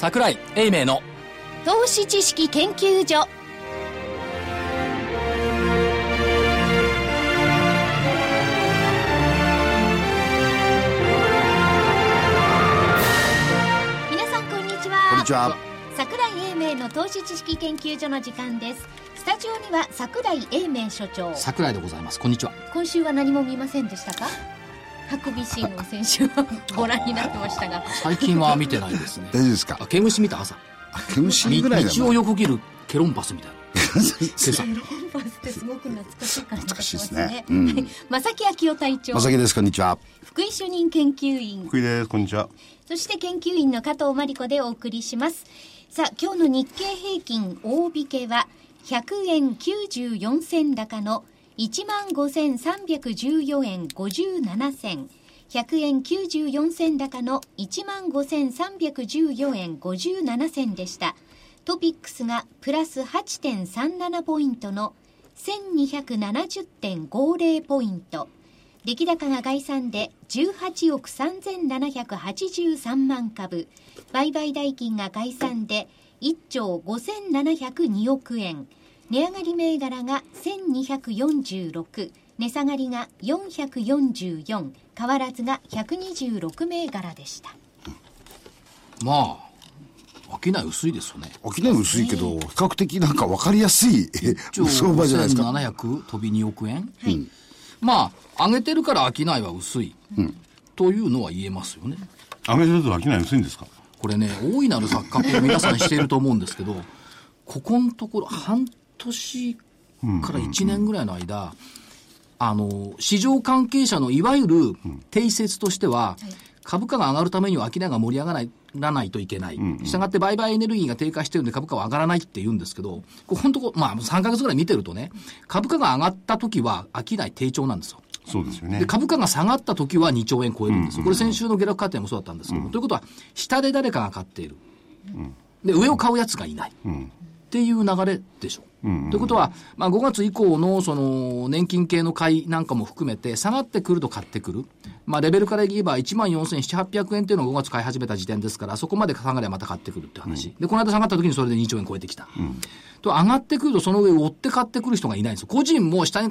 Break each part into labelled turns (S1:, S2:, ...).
S1: 桜井英明の
S2: 投資知識研究所。皆さんこんにちは。
S3: こんにちは。
S2: 桜井英明の投資知識研究所の時間です。スタジオには桜井英明所長。
S1: 桜井でございます。こんにちは。
S2: 今週は何も見ませんでしたか？ハクビシンを先週はご覧になってましたが。
S1: 最近は見てないですね。
S3: 大丈夫ですか？
S1: あ毛虫見た？朝。
S3: 毛虫
S1: み
S3: ぐらいだ。
S1: 道を横切るケロンパスみたいな。今朝。
S2: ロンパスってすごく懐かしい感じがしますね。
S3: 懐かしいですね。うん。
S2: はい。正木明夫隊長。
S3: まさきです、こんにちは。
S2: 福井主任研究員。
S4: 福井です。こんにちは。
S2: そして研究員の加藤真理子でお送りします。さあ今日の日経平均大引けは100円94銭高の1万5314円57銭。100円94銭高の1万5314円57銭でした。トピックスがプラス8.37ポイントの1270.50ポイント。出来高が概算で18億3783万株。売買代金が概算で1兆5702億円。値上がり銘柄が1246値下がりが444変わらずが126銘柄でした。
S1: まあ商い薄いですよね。
S3: 沖縄薄いけど、比較的なんか分かりやすい 相場じゃないですか。
S1: 700飛び2億円、まあ上げてるから商いは薄い、というのは言えますよね。
S4: アメリカと商い薄いんですか？
S1: これね大いなる錯覚を皆さんしていると思うんですけどここのところ半年から1年ぐらいの間、あの市場関係者のいわゆる定説としては、株価が上がるためには商いが盛り上がらないといけない。したがって売買エネルギーが低下してるんで株価は上がらないって言うんですけど、ここのとこ、まあ3ヶ月ぐらい見てるとね、株価が上がった時は商い低調なんですよ。
S4: そうですよね。
S1: で。株価が下がった時は2兆円超えるんですよ、これ、先週の下落過程もそうだったんですけども、ということは、下で誰かが買っている、で上を買うやつがいない、っていう流れでしょ。ということは、まあ、5月以降のその年金系の買いなんかも含めて、下がってくると買ってくる、まあ、レベルから言えば1万4700、800円っていうのが5月買い始めた時点ですから、そこまで下がればまた買ってくるって話、でこの間下がった時にそれで2兆円超えてきた。と上がってくると、その上を追って買ってくる人がいないんですよ。個人も下に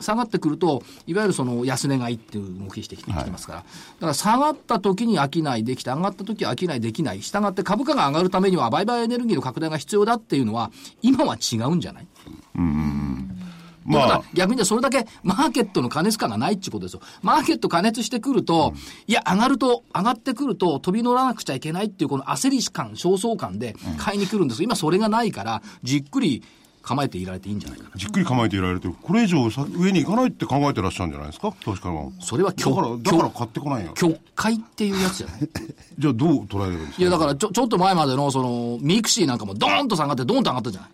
S1: 下がってくると、いわゆるその安値買いっていう動きしてきて,、ますから、だから下がった時に商いできて、上がった時は商いできない、したがって株価が上がるためには売買エネルギーの拡大が必要だっていうのは、今は違うんじゃない？
S4: ま
S1: だから
S4: あ、
S1: 逆にねそれだけマーケットの過熱感がないっていうことですよ。マーケット過熱してくると、いや、上がると、上がってくると飛び乗らなくちゃいけないっていうこの焦り感、焦燥感で買いに来るんです今それがないから、じっくり構えていられていいんじゃないかな。
S4: じっくり構えていられると、これ以上さ上に行かないって考えてらっしゃるんじゃないですか？投資家は。
S1: それは
S4: だから、だから買ってこないよ。
S1: 曲解っていうやつじゃない？
S4: じゃあどう捉えれるんですか？
S1: いや、だからちょ、ちょっと前までの、その、 mixi なんかもドーンと下がって、ドーンと上がったじゃない？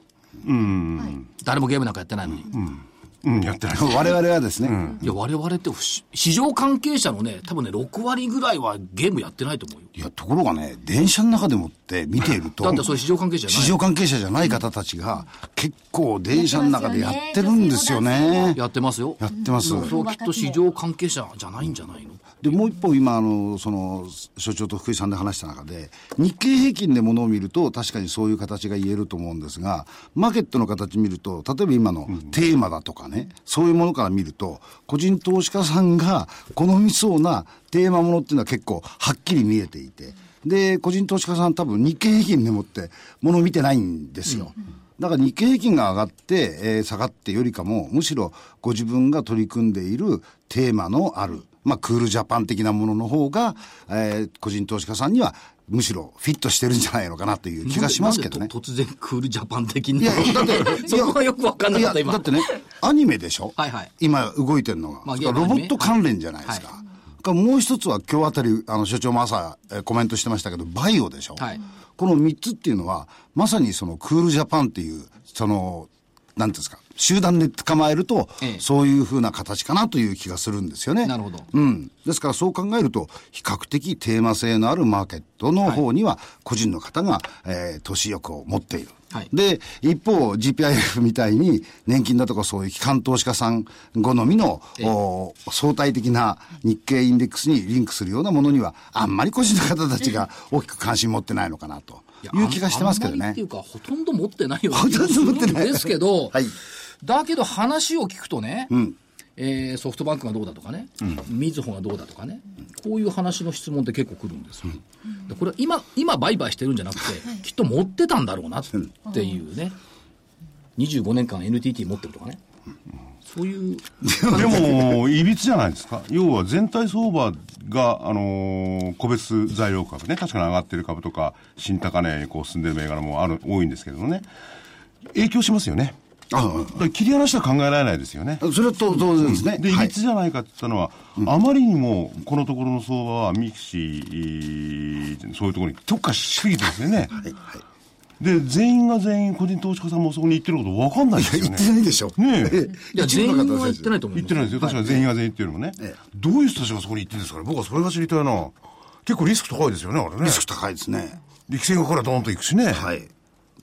S4: うん。
S1: 誰もゲームなんかやってないのに。
S4: うん、やってない。
S3: 我々はですね、
S1: いや、我々って市場関係者のね、多分ね、6割ぐらいはゲームやってないと思うよ。
S3: いや、ところがね、電車の中でもって見ていると、
S1: だってそれ市場関係者じゃない
S3: 市場関係者じゃない方たちが、結構電車の中でやってるんですよね。
S1: やってますよ。
S3: やってます。
S1: それはきっと市場関係者じゃないんじゃないの？
S3: で、もう一方、今、あの、その、所長と福井さんで話した中で、日経平均でものを見ると、確かにそういう形が言えると思うんですが、マーケットの形見ると、例えば今のテーマだとかね、そういうものから見ると、個人投資家さんが好みそうなテーマものっていうのは結構はっきり見えていて、で、個人投資家さん多分日経平均でもって、もの見てないんですよ。だから日経平均が上がって、えー下がってよりかも、むしろご自分が取り組んでいるテーマのある、まあ、クールジャパン的なものの方が、えー個人投資家さんには、むしろフィットしてるんじゃないのかなという気がしますけどね。
S1: 突然クールジャパン的に
S3: いや、だって、
S1: そこがよくわかんなかった、今。
S3: だってね、アニメでしょ？
S1: はいはい
S3: 今動いてるのが。
S1: まあ
S3: ロボット関連じゃないですか。
S1: はい
S3: もう一つは今日あたり、あの、所長も朝、えーコメントしてましたけど、バイオでしょ？
S1: はい
S3: この三つっていうのは、まさにそのクールジャパンっていう、その、なんていうんですか、集団で捕まえると、
S1: ええ
S3: そういうふうな形かなという気がするんですよね。
S1: なるほど
S3: うん。ですからそう考えると、比較的テーマ性のあるマーケットの方には、個人の方が、えー、投資欲を持っている。
S1: はい
S3: で、一方、GPIF みたいに年金だとかそういう機関投資家さん好みの、お相対的な日経インデックスにリンクするようなものには、あんまり個人の方たちが大きく関心持ってないのかなという気がしてますけどね
S1: ってい。うか、ほとんど持ってないような
S3: ほとんど持ってない
S1: ですけど、
S3: はい
S1: だけど話を聞くとね、えーソフトバンクがどうだとかね、みずほがどうだとかね、こういう話の質問って結構来るんですよ。でこれは今、今売買してるんじゃなくて、きっと持ってたんだろうなっていうね、25年間 NTT 持ってるとかね、そういう、
S4: でも、いびつじゃないですか。要は全体相場が、あのー個別材料株ね、確かに上がってる株とか、新高値にこう進んでる銘柄もある、多いんですけどもね。影響しますよね。
S3: あ
S4: だから切り離しては考えられないですよね。
S3: それは当当然ですね。
S4: で、い
S3: はい
S4: びつじゃないかって言ったのは、あまりにもこのところの相場は mixi、そういうところに特化しすぎてですよね。で、全員が全員個人投資家さんもそこに行ってること分かんないですよね。
S3: 行ってないでしょ。
S4: ねえ。
S1: いや、全員は言ってないと思います
S4: 言ってないですよ。確かに全員が全員言ってるのもね。どういう人たちがそこに行ってるんですかね僕はそれが知りたいな。結構リスク高いですよね、あれね
S3: リ。スク高いですね。
S4: 力戦がからドーンと行くしね。
S3: はい。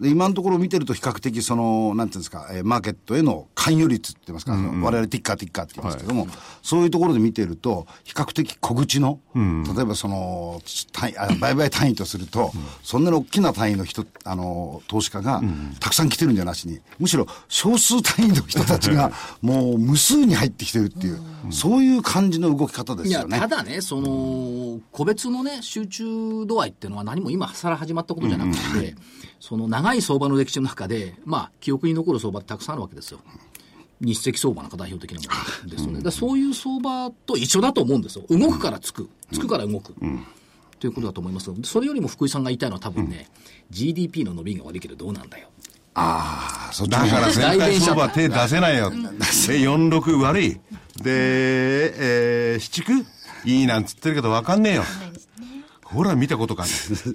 S3: 今のところ見てると比較的その、なんていうんですか、えマーケットへの関与率って言いますか、我々ティッカーティッカーって言いますけども、そういうところで見てると、比較的小口の、例えばその、単位あ売買単位とすると、そんなに大きな単位の人、あの、投資家がたくさん来てるんじゃなしに、むしろ少数単位の人たちがもう無数に入ってきてるっていう、そういう感じの動き方です
S1: いや、
S3: よね。
S1: ただね、その、個別のね、集中度合いっていうのは何も今更始まったことじゃなくて、その長い相場の歴史の中で、まあ、記憶に残る相場ってたくさんあるわけですよ。日赤相場なんか代表的なものですよね。だからそういう相場と一緒だと思うんですよ。動くからつく。つくから動く。ということだと思いますそれよりも福井さんが言いたいのは多分ね、GDP の伸びが悪いけどどうなんだよ。
S3: ああ、そっち
S4: だから全体相場手出せないよ。で、46悪い。で、えー、七区いいなんつってるけど分かんねえよ。ほら見たことか。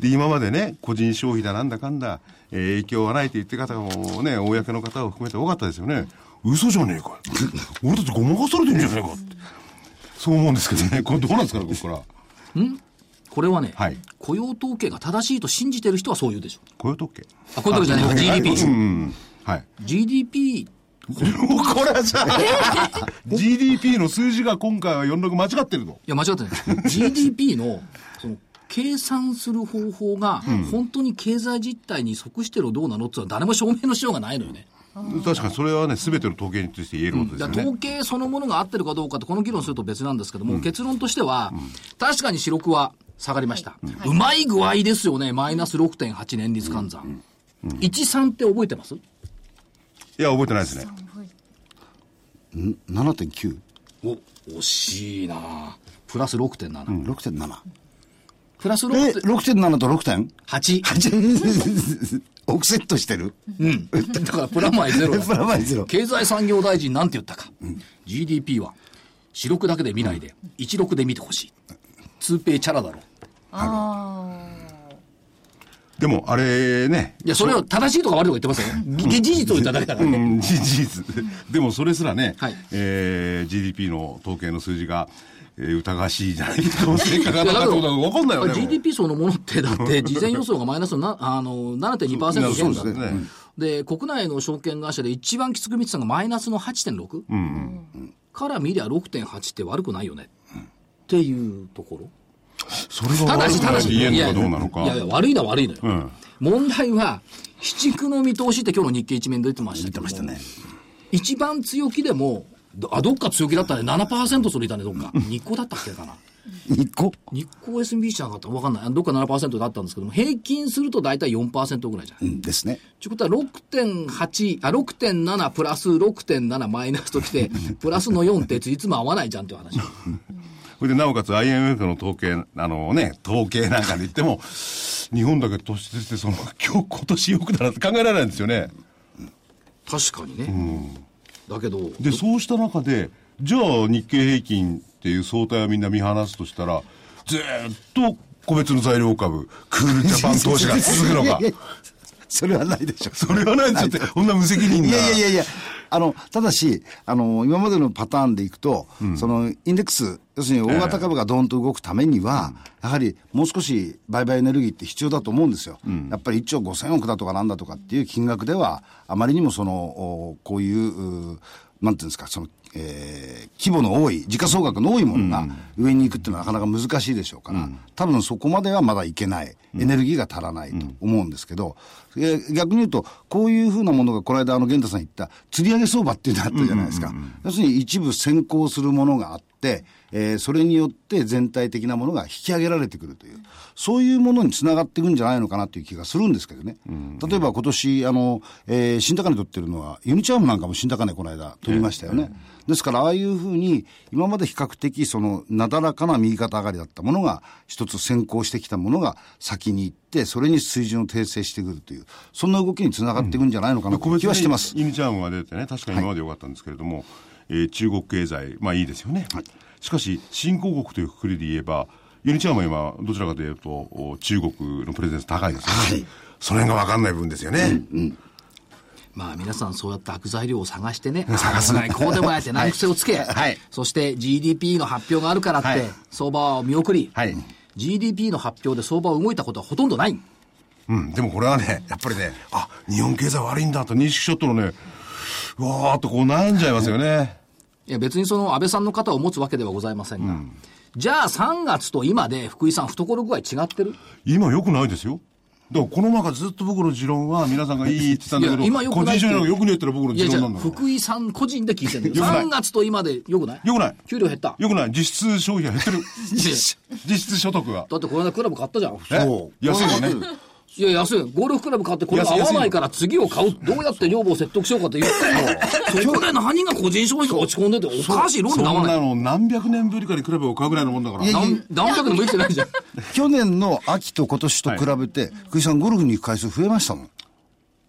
S4: で、今までね、個人消費だなんだかんだ、えー影響はないと言って方もね、公の方を含めて多かったですよね。嘘じゃねえかよ。俺たちごまかされてんじゃねえかって。そう思うんですけどね。これどうなんですかね、ここから。
S1: これはね、
S4: はい
S1: 雇用統計が正しいと信じてる人はそう言うでしょ。
S4: 雇用統計。
S1: あ、雇用統計じゃない、GDP。
S4: うん。はい。
S1: GDP
S4: これはじゃあ、GDP の数字が今回は46間違ってるの？
S1: いや、間違ってない。GDP の、その、計算する方法が、本当に経済実態に即してるのどうなのってのは誰も証明のしようがないのよね。
S4: 確かにそれはね、すべての統計について言えることですよね。
S1: だから統計そのものが合ってるかどうかって、この議論すると別なんですけども、結論としては、確かに四六は下がりました。うまい具合ですよね、マイナス6.8年率換算。13って覚えてます？
S4: いや、覚えてないですね。
S3: 7.9?
S1: お、惜しいなプラス6.7。
S3: うん、6.7。
S1: プラス
S3: え、
S1: 6.8。
S3: 6.7と 6.8? オフセットしてる？
S1: うん。だからプラマイゼロだ。
S3: プラマイゼロ
S1: 経済産業大臣なんて言ったか。GDP は、四六だけで見ないで、一六で見てほしい。ツーペイチャラだろ。
S2: あ
S4: でも、あれね。
S1: いや、それを正しいとか悪いとか言ってますよ。ぎ事実を言っただけだからね。
S4: うん、事事実。でも、それすらね、
S1: はい
S4: えー GDP の統計の数字が、えー疑わしいじゃないか、正確かなかってことが分かんないよね。
S1: GDP そのものって、だって、事前予想がマイナスのな あの7.2%減だ
S4: ね
S1: で、国内の証券会社で一番きつく見てたのがマイナスの8.6、から見りゃ6.8って悪くないよね。っていうところ。
S4: それが
S1: ただし、ただし、
S4: 言えんの
S1: いや
S4: かどうなのか。
S1: いやいや、悪いのは悪いのよ。
S4: ん
S1: 問題は、七区の見通しって今日の日経一面で出てましたけども
S3: 出てましたね。
S1: 一番強気でも、どあ、どっか強気だったね。7%それいたね、どっか。日光だったっけかな。
S3: 日光
S1: 日光 SMB じゃなかったわかんない。どっか7%だったんですけども、平均すると大体4%ぐらいじゃない。
S3: うんですね。
S1: ということは6.8、あ、6.7プラス6.7マイナスときて、プラスの4っていつも合わないじゃんっていう話。
S4: それで、なおかつ IMF の統計、あのね、統計なんかで言っても、日本だけ突出して、その、今日、今年よくだなって考えられないんですよね。
S1: 確かにね。だけど、
S4: で、そうした中で、じゃあ日経平均っていう相対をみんな見放すとしたら、ずーっと個別の材料株、クールジャパン投資が続くのか
S3: それはないでしょ。
S4: それはないですよって、こんな無責任な。
S3: いやいやいや、あの、ただし、あの、今までのパターンでいくと、その、インデックス、要するに大型株がドーンと動くためには、やはりもう少し売買エネルギーって必要だと思うんですよ。やっぱり1兆5000億だとかなんだとかっていう金額では、あまりにもその、おこういう、うなんていうんですか、その、えー規模の多い、時価総額の多いものが上に行くっていうのはなかなか難しいでしょうから、多分そこまではまだいけない、エネルギーが足らないと思うんですけど、えー逆に言うと、こういうふうなものが、この間、あの、玄太さん言った、釣り上げ相場っていうのがあったじゃないですか。要するに一部先行するものがあって、えーそれによって全体的なものが引き上げられてくるという、そういうものにつながっていくんじゃないのかなという気がするんですけどね。例えば今年、あの、えー新高値取ってるのは、ユニチャームなんかも新高値この間取りましたよね。ですから、ああいうふうに、今まで比較的、その、なだらかな右肩上がりだったものが、一つ先行してきたものが先に行って、それに水準を訂正してくるという、そんな動きにつながっていくんじゃないのかなという気はしてます。
S4: ユニチャームが出てね、確かに今まで良かったんですけれども、えー中国経済、まあいいですよね。しかし、新興国というくくりで言えば、ユニチャームは今、どちらかというと、お中国のプレゼンス高いですよね。その辺が分かんない分ですよね。
S1: まあ皆さんそうやって悪材料を探してね、探すない、こうでもやって 難癖をつけ、
S3: はい。
S1: そして GDP の発表があるからって、
S3: はい。
S1: 相場を見送り、
S3: はい。
S1: GDP の発表で相場が動いたことはほとんどない。
S4: うん、でもこれはね、やっぱりね、あ、日本経済悪いんだと認識しちゃったらね、うわーっとこう悩んじゃいますよね。
S1: いや別にその安倍さんの肩を持つわけではございませんが、じゃあ3月と今で福井さん懐具合違ってる？
S4: 今良くないですよ。だからこの中ずっと僕の持論は皆さんがいいって言ってたんだけど、
S1: 今良く
S4: 個
S1: ないって
S4: 人証よくねえったら僕の持論なんだから。
S1: 福井さん個人で聞いてるんだけど、
S4: よくない
S1: 3月と今でよくない
S4: よくない。
S1: 給料減った。
S4: よくない。実質消費が減ってる。実質所得が。
S1: だってこの間クラブ買ったじゃん。
S4: え安いよね。
S1: いや、安い。ゴルフクラブ買ってこれが合わないから次を買う。どうやって女房を説得しようかって言っても、そこで何が個人消費が落ち込んでておかしい。論
S4: そん
S1: 理が合わな。
S4: ないの何百年ぶりかにクラブを買うぐらいのもんだから。
S3: いや
S1: 何何百年も生きてないじゃん。
S3: 去年の秋と今年と比べて、福井さんゴルフに行く回数増えましたもん。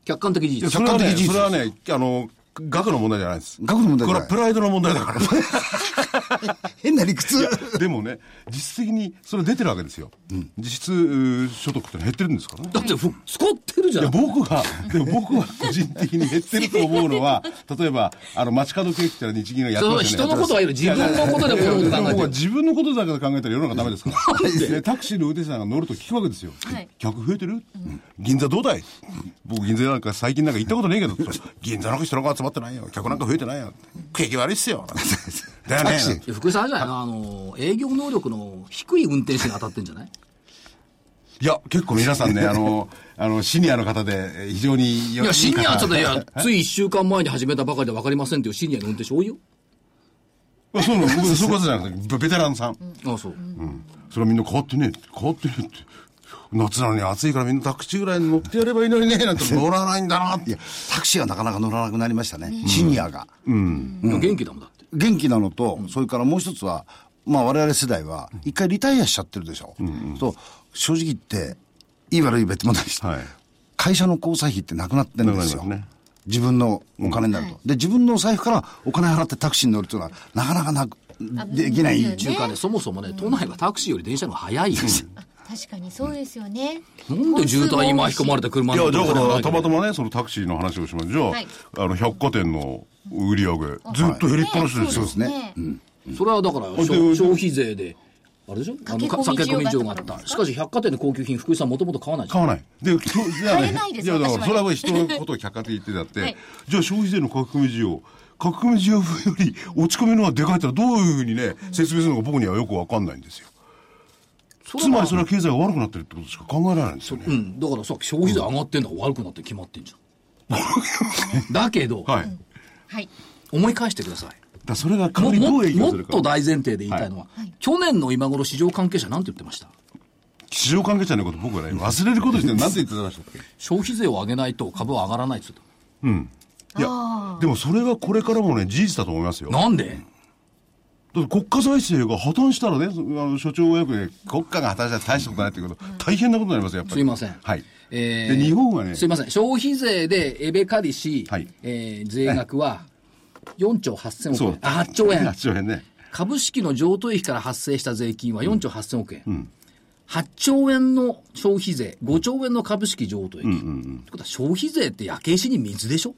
S1: 客観的事実。
S4: それはね、
S3: 客観的事実
S4: それはね、あの、額の問題じゃないです。
S3: 額の問題
S4: これはプライドの問題だから。
S3: 変な理屈。
S4: でもね、実質的にそれ出てるわけですよ。実質うー所得って減ってるんですからね。
S1: だってふ、使ってるじ
S4: いや
S1: ゃん。
S4: 僕は、でも僕は 個人的に減ってると思うのは、例えば、あの、街角景気ってのは日銀がやって
S1: その
S4: ますよね。
S1: 人のことはいる。自分のことで物事考えてる。
S4: 僕は自分のことだけで考えたら世の中ダメですから。で？タクシーの運転手さんが乗ると聞くわけですよ。
S2: はい
S4: 客増えてる、銀座どうだい？僕銀座なんか最近なんか行ったことねえけど、銀座なんか人なんか集まってないよ。客なんか増えてないよ。景気悪いっすよ。だよね。
S1: いや福井さんじゃないの？あの、営業能力の低い運転手に当たってんじゃない？
S4: いや、結構皆さんね、あの、あの、シニアの方でえー非常にい
S1: いや、シニアちょっと、いや、つい一週間前に始めたばかりで分かりませんっていうシニアの運転手多いよ。
S4: そうなの、僕そういうことじゃなくて、ベテランさん。
S1: あそう。
S4: それはみんな変わってねえ変わってねえって。夏なのに暑いからみんなタクシーぐらいに乗ってやればいいのにね、なんて 乗らないんだなって。
S3: いや、タクシーはなかなか乗らなくなりましたね。シニアが。
S1: いや元気だもんだって。
S3: 元気なのと、それからもう一つは、まあ我々世代は、一回リタイアしちゃってるでしょ。と、正直言って、いい悪い別問題して、
S4: はい
S3: 会社の交際費ってなくなってるんですよ。
S4: ね
S3: 自分のお金になると、で、自分のお財布からお金払ってタクシーに乗るっていうのは、なかなかなく、できない。
S2: ね
S1: 中華ね、そもそもね、都内はタクシーより電車の方が早いよ。
S2: 確かにそうですよね。
S1: なんで渋滞に巻き込まれて車
S4: いや、だから、たま
S1: と
S4: たまね、そのタクシーの話をします。じゃあ、
S2: はい
S4: あの、百貨店の売り上げ、ずっと減りっぱなしですよ。
S3: そうですね。
S1: それはだから
S4: で
S1: 消消費税で、あれでしょ？あのか
S2: 駆け込み需要が
S1: あった。しかし百貨店の高級品、福井さんもともと買わない。
S4: 買わない。で、きょじゃあ
S2: 買えないです
S4: いや、だから、それは人のことを客観的に言ってだって、
S2: はい
S4: じゃあ消費税の書き込み需要、書き込み需要分より落ち込みの方がでかいってのはどういうふうにね、説明するのか僕にはよくわかんないんですよ。つまりそれは経済が悪くなってるってことしか？考えられないんですよね。
S1: うん。だからさ、消費税上がってんだから悪くなって決まってんじゃん。だけど、
S4: はい。
S2: はい。
S1: 思い返してください。
S4: らそれがにどう
S1: も
S4: 影響するか。
S1: もっと大前提で言いたいのは、去年の今頃市場関係者なんて言ってました？
S4: 市場関係者のこと僕はね、忘れることして何て言ってましたっけ？
S1: 消費税を上げないと株は上がらないって言って
S4: いや、でもそれはこれからもね、事実だと思いますよ。
S1: た。なんで？
S4: だって国家財政が破綻したらね、そあの所長はよくね、国家が破綻したら大したことないって言うけど、大変なことになりますよ、やっぱり。
S1: すいません
S4: はい。
S1: えー
S4: で、日本はね、
S1: すいません。消費税でエベカリし、
S4: はい
S1: えー税額は4兆8000億
S4: そう。。
S1: 円あ、8兆円
S4: 8。兆円ね。株
S1: 株式の譲渡益から発生した税金は4兆8000億円。8兆円の消費税、5兆円の株式譲渡益。ってことは消費税って焼け石に水でしょ？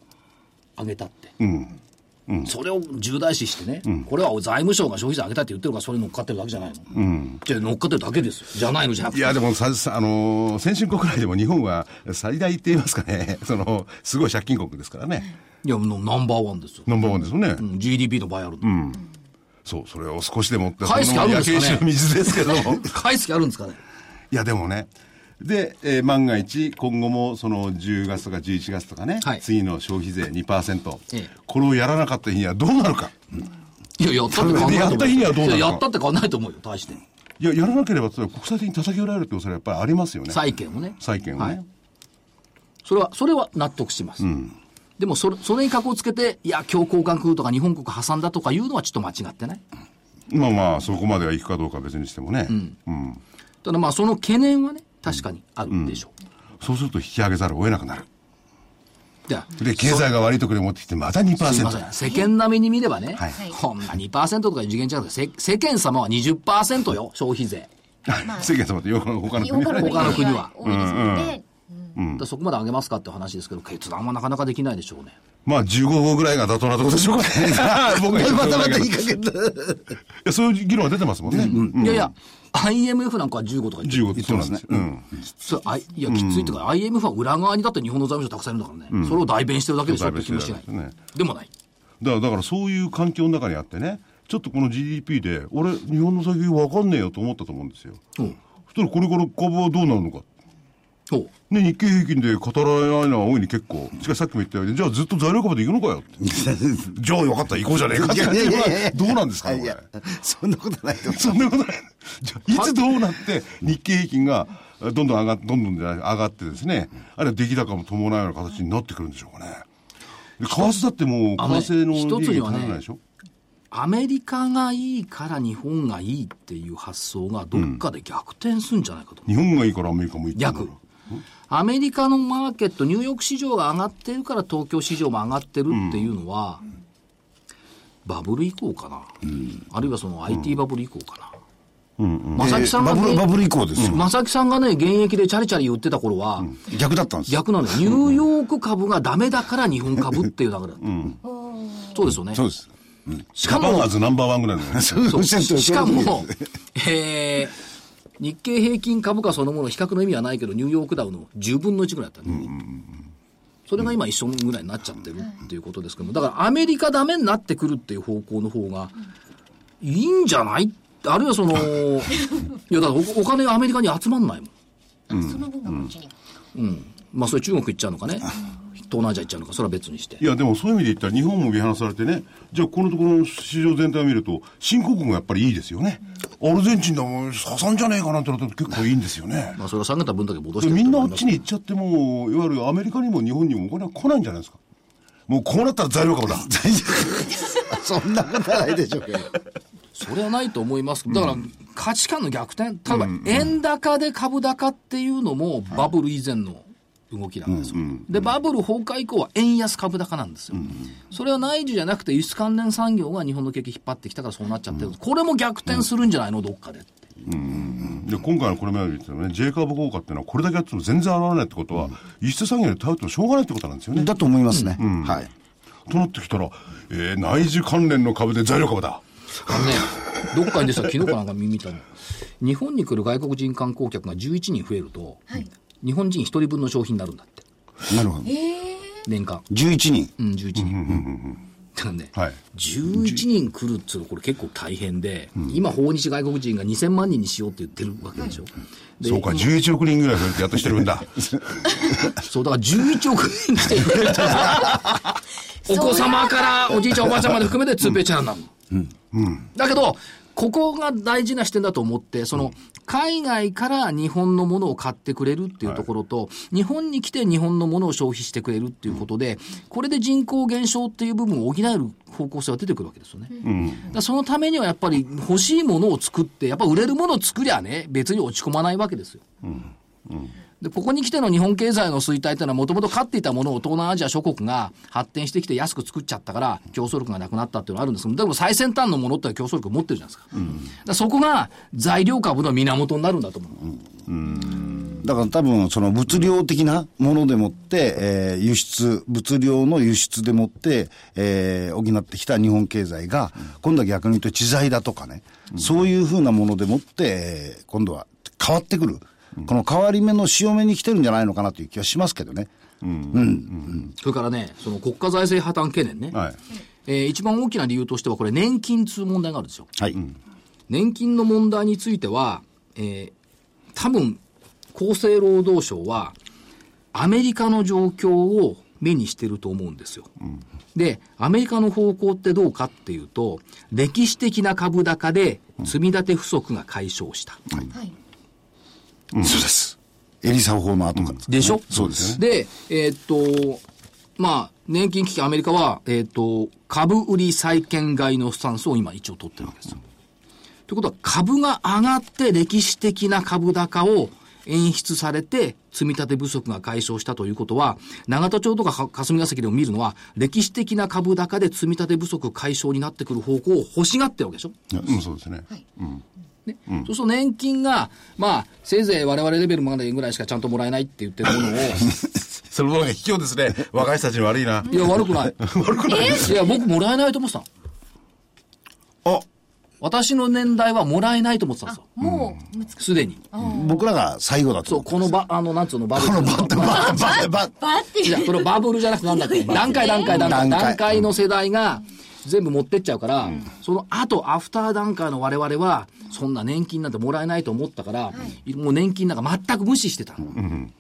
S1: 上げたって。それを重大視してね、これは財務省が消費税上げたって言ってるから、それ乗っかってるだけじゃないの。じゃあ乗っかってるだけですよ。じゃないのじゃなくて。
S4: いや、でもさ、さあのー先進国内でも日本は最大って言いますかね、その、すごい借金国ですからね。
S1: いや、もうナンバーワンですよ。
S4: ナンバーワンですよね。
S1: うん GDP の倍あるの。
S4: そう、それを少しでもって、
S1: 返す気あるんですかね。返す気 あるんですかね。
S4: いや、でもね。で、えー万が一、今後もその10月とか11月とかね、
S1: はい
S4: 次の消費税2%、
S1: ええ
S4: これをやらなかった日にはどうなるか。
S1: いや、やったって変わんないと思う。
S4: やった日にはどうなるか
S1: いややったって変わんないと思うよ、大して。
S4: いや、やらなければ、それは国際的に叩き売られるって恐れはやっぱりありますよね。
S1: 債券をね。
S4: 債券をね。
S1: はいそれは、それは納得します。でもそれ、それに格をつけて、いや、強交換空とか日本国挟んだとかいうのはちょっと間違ってない？
S4: まあまあ、そこまでは行くかどうかは別にしてもね。うん
S1: ただまあ、その懸念はね、確かにあるでしょう。
S4: そうすると引き上げざるを得なくなる。
S1: で
S4: 経済が悪いところに持ってきて、また2%。
S1: すいません。世間並みに見ればね、
S4: はい
S1: こんな2%とか次元違うせ世間様は20%よ、消費税。
S4: 世間様って他の国
S2: 他の国
S1: 他の国は
S2: 多いですもんね。
S1: だからそこまで上げますかって話ですけど、決断はなかなかできないでしょうね。
S4: まあ15号ぐらいが妥当なところでしょうかね。僕が言う
S3: またまた
S4: い
S3: 言いかけた。
S4: やそういう議論は出てますもんね。
S1: いやいや、IMF なんかは15とか言ってる
S4: 15そうなんですよ。うん。
S1: それあいいや、きついっていうか、IMF は裏側にだって日本の財務省たくさんいるんだからね、それを代弁してるだけでしょって気もしない。
S4: 代弁してるだけ
S1: でもない。
S4: だから、だからそういう環境の中にあってね、ちょっとこの GDP で、俺、日本の先分かんねえよと思ったと思うんですよ。
S1: うん
S4: そしたらこれから株はどうなるのか。
S1: おう
S4: ね、日経平均で語られないのは大いに結構。しかしさっきも言ったように、じゃあずっと材料株で行くのかよって。じゃあよかったら行こうじゃねえかって
S3: いやいやいやいや
S4: どうなんですか、これ
S3: いや。そんなことないと思う。
S4: そんなことない。じゃあいつどうなって日経平均がどんどん上がって、どんどん上がってですね、あるいは出来高も伴うような形になってくるんでしょうかね。で為替だってもう、為替の
S1: 一つにはね
S4: 利益にならないでしょ？
S1: アメリカがいいから日本がいいっていう発想がどっかで逆転するんじゃないかと。
S4: 日本がいいからアメリカもいいって
S1: 逆
S4: ろ。
S1: アメリカのマーケット、ニューヨーク市場が上がってるから東京市場も上がってるっていうのは、バブル以降かな、あるいはその IT バブル以降かな。正木さんがね
S3: バブル、バブル以降ですよ。
S1: 正木さんがね、現役でチャリチャリ言ってた頃は、
S3: 逆だったんですよ。
S1: 逆なのよ。ニューヨーク株がダメだから日本株っていう流れだった。そうですよね。
S3: そうです。
S1: しかも
S4: ジャパンア、ズナンバーワンぐらいのね。
S3: そう
S1: そう
S3: おっし
S1: かも えー日経平均株価そのもの比較の意味はないけど、ニューヨークダウの10分の1ぐらいだったね。それが今一緒ぐらいになっちゃってるっていうことですけども、だからアメリカダメになってくるっていう方向の方がいいんじゃない？あるいはその、いやだからおお金がアメリカに集まんないもん。
S2: あその分がこっちに。
S1: うん。まあそれ中国行っちゃうのかね。東南アジア行っちゃうのか、それは別にして
S4: い。や、でもそういう意味で言ったら日本も見放されてね、じゃあこのところの市場全体を見ると、新興国がやっぱりいいですよね。アルゼンチンだもん、挟んじゃねえかなってなったら結構いいんですよね。
S1: まあそれは下げた分だけ戻してる
S4: みんなあっちに行っちゃっても、いわゆるアメリカにも日本にもお金は来ないんじゃないですか。もうこうなったら材料株だ。
S3: そんなことはないでしょうけど。
S1: それはないと思います。だから、価値観の逆転。例えば、円高で株高っていうのも、バブル以前の動きなんですよ。で、バブル崩壊以降は円安株高なんですよ。それは内需じゃなくて輸出関連産業が日本の景気引っ張ってきたからそうなっちゃってる。これも逆転するんじゃないの？どっかでって。
S4: で今回のこれまで言ってたね、J カブ効果っていうのは、これだけやっても全然現れないってことは、輸出産業で頼ってもしょうがないってことなんですよね。
S3: だと思いますね。はい。
S4: となってきたら、えー内需関連の株で材料株だ。
S1: あのね、どっかに出た昨日かなんか見たの。日本に来る外国人観光客が11人増えると、日本人1人分の商品になるんだって。
S3: なるほど。
S1: 年間。
S3: 11人。
S1: うん、11人。だからね、
S4: はい
S1: 11人来るっつうのこれ結構大変で、今訪日外国人が2000万人にしようって言ってるわけでしょ。で
S4: そうか、11億人ぐらい増えてやっとしてるんだ。
S1: そう、だから11億人来てくれたら、お子様からおじいちゃんおばあちゃんまで含めて2ペーチャーになるの。だけど、ここが大事な視点だと思って、その、海外から日本のものを買ってくれるっていうところと、日本に来て日本のものを消費してくれるっていうことで、これで人口減少っていう部分を補える方向性が出てくるわけですよね。だからそのためにはやっぱり欲しいものを作って、やっぱ売れるものを作りゃね、別に落ち込まないわけですよ。で、ここに来ての日本経済の衰退というのはもともと勝っていたものを東南アジア諸国が発展してきて安く作っちゃったから競争力がなくなったっていうのがあるんですけど、でも最先端のものって競争力持ってるじゃないですか。うん、そこが材料株の源になるんだと思う。
S3: うんだから多分その物量的なものでもって、えー、輸出、物量の輸出でもって、えー、補ってきた日本経済が、今度は逆に言うと知財だとかね、そういうふうなものでもって、今度は変わってくる。この変わり目の潮目に来てるんじゃないのかなという気はしますけどね。うん。うん。う
S1: ん、それからね、その国家財政破綻懸念ね。はい。えー、一番大きな理由としては、これ年金通問題があるんですよ。はい。年金の問題については、えー、多分、厚生労働省は、アメリカの状況を目にしてると思うんですよ。うん、で、アメリカの方向ってどうかっていうと、歴史的な株高で積み立て不足が解消した。はい
S3: うん、そうです。エリサ法の後から、
S1: でしょ？
S3: そうです
S1: ね。で、えー、っと、まあ、年金危機アメリカは、えー、っと、株売り債券買いのスタンスを今一応取ってるわけですよ。ということは、株が上がって歴史的な株高を演出されて、積み立て不足が解消したということは、永田町とか霞が関でも見るのは、歴史的な株高で積み立て不足解消になってくる方向を欲しがってるわけでしょ？
S4: うん、そうですね。はい、
S1: うんね、うん、そうすると年金が、まあ、せいぜい我々レベルまでぐらいしかちゃんともらえないって言ってるものを、
S4: その方が卑怯ですね。若い人たちに悪いな。
S1: いや、悪くない。悪くない。いや、僕もらえないと思ってた。あ私の年代はもらえないと思ってたんですよ。もう、すでに。
S3: 僕らが最後だと。
S1: そう、このば、あの、なんつうの、バブル。
S3: このバッ、バッ、バッ、バッ、
S2: バッってい
S1: や、このバブルじゃなくてなんだっけ段階段階段階、段階の世代が、全部持ってっちゃうから、うん、その後、アフター段階の我々は、そんな年金なんてもらえないと思ったから、はい、もう年金なんか全く無視してたの。うん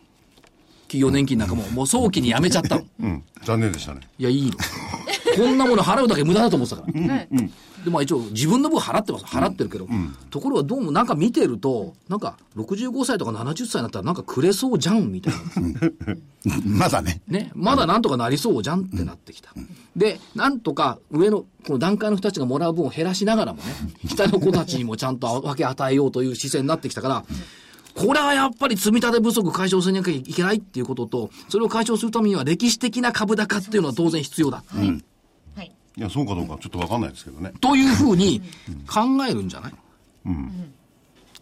S1: 企業年金なんかも、もう早期にやめちゃったの。
S4: うん、残念でしたね。
S1: いや、いいの。こんなもの払うだけ無駄だと思ってたから。うん、うんで、まあ一応自分の分払ってます。払ってるけど、うん、ところがどうもなんか見てると、なんか65歳とか70歳になったらなんかくれそうじゃんみたい
S3: な。まだね。
S1: ね。まだなんとかなりそうじゃんってなってきた。で、なんとか上のこの段階の人たちがもらう分を減らしながらもね、下の子たちにもちゃんと分け与えようという姿勢になってきたから、これはやっぱり積み立て不足解消せなきゃいけないっていうことと、それを解消するためには歴史的な株高っていうのは当然必要だ。うん
S4: いや、そうかどうかちょっと分かんないですけどね。
S1: というふうに考えるんじゃない、うん、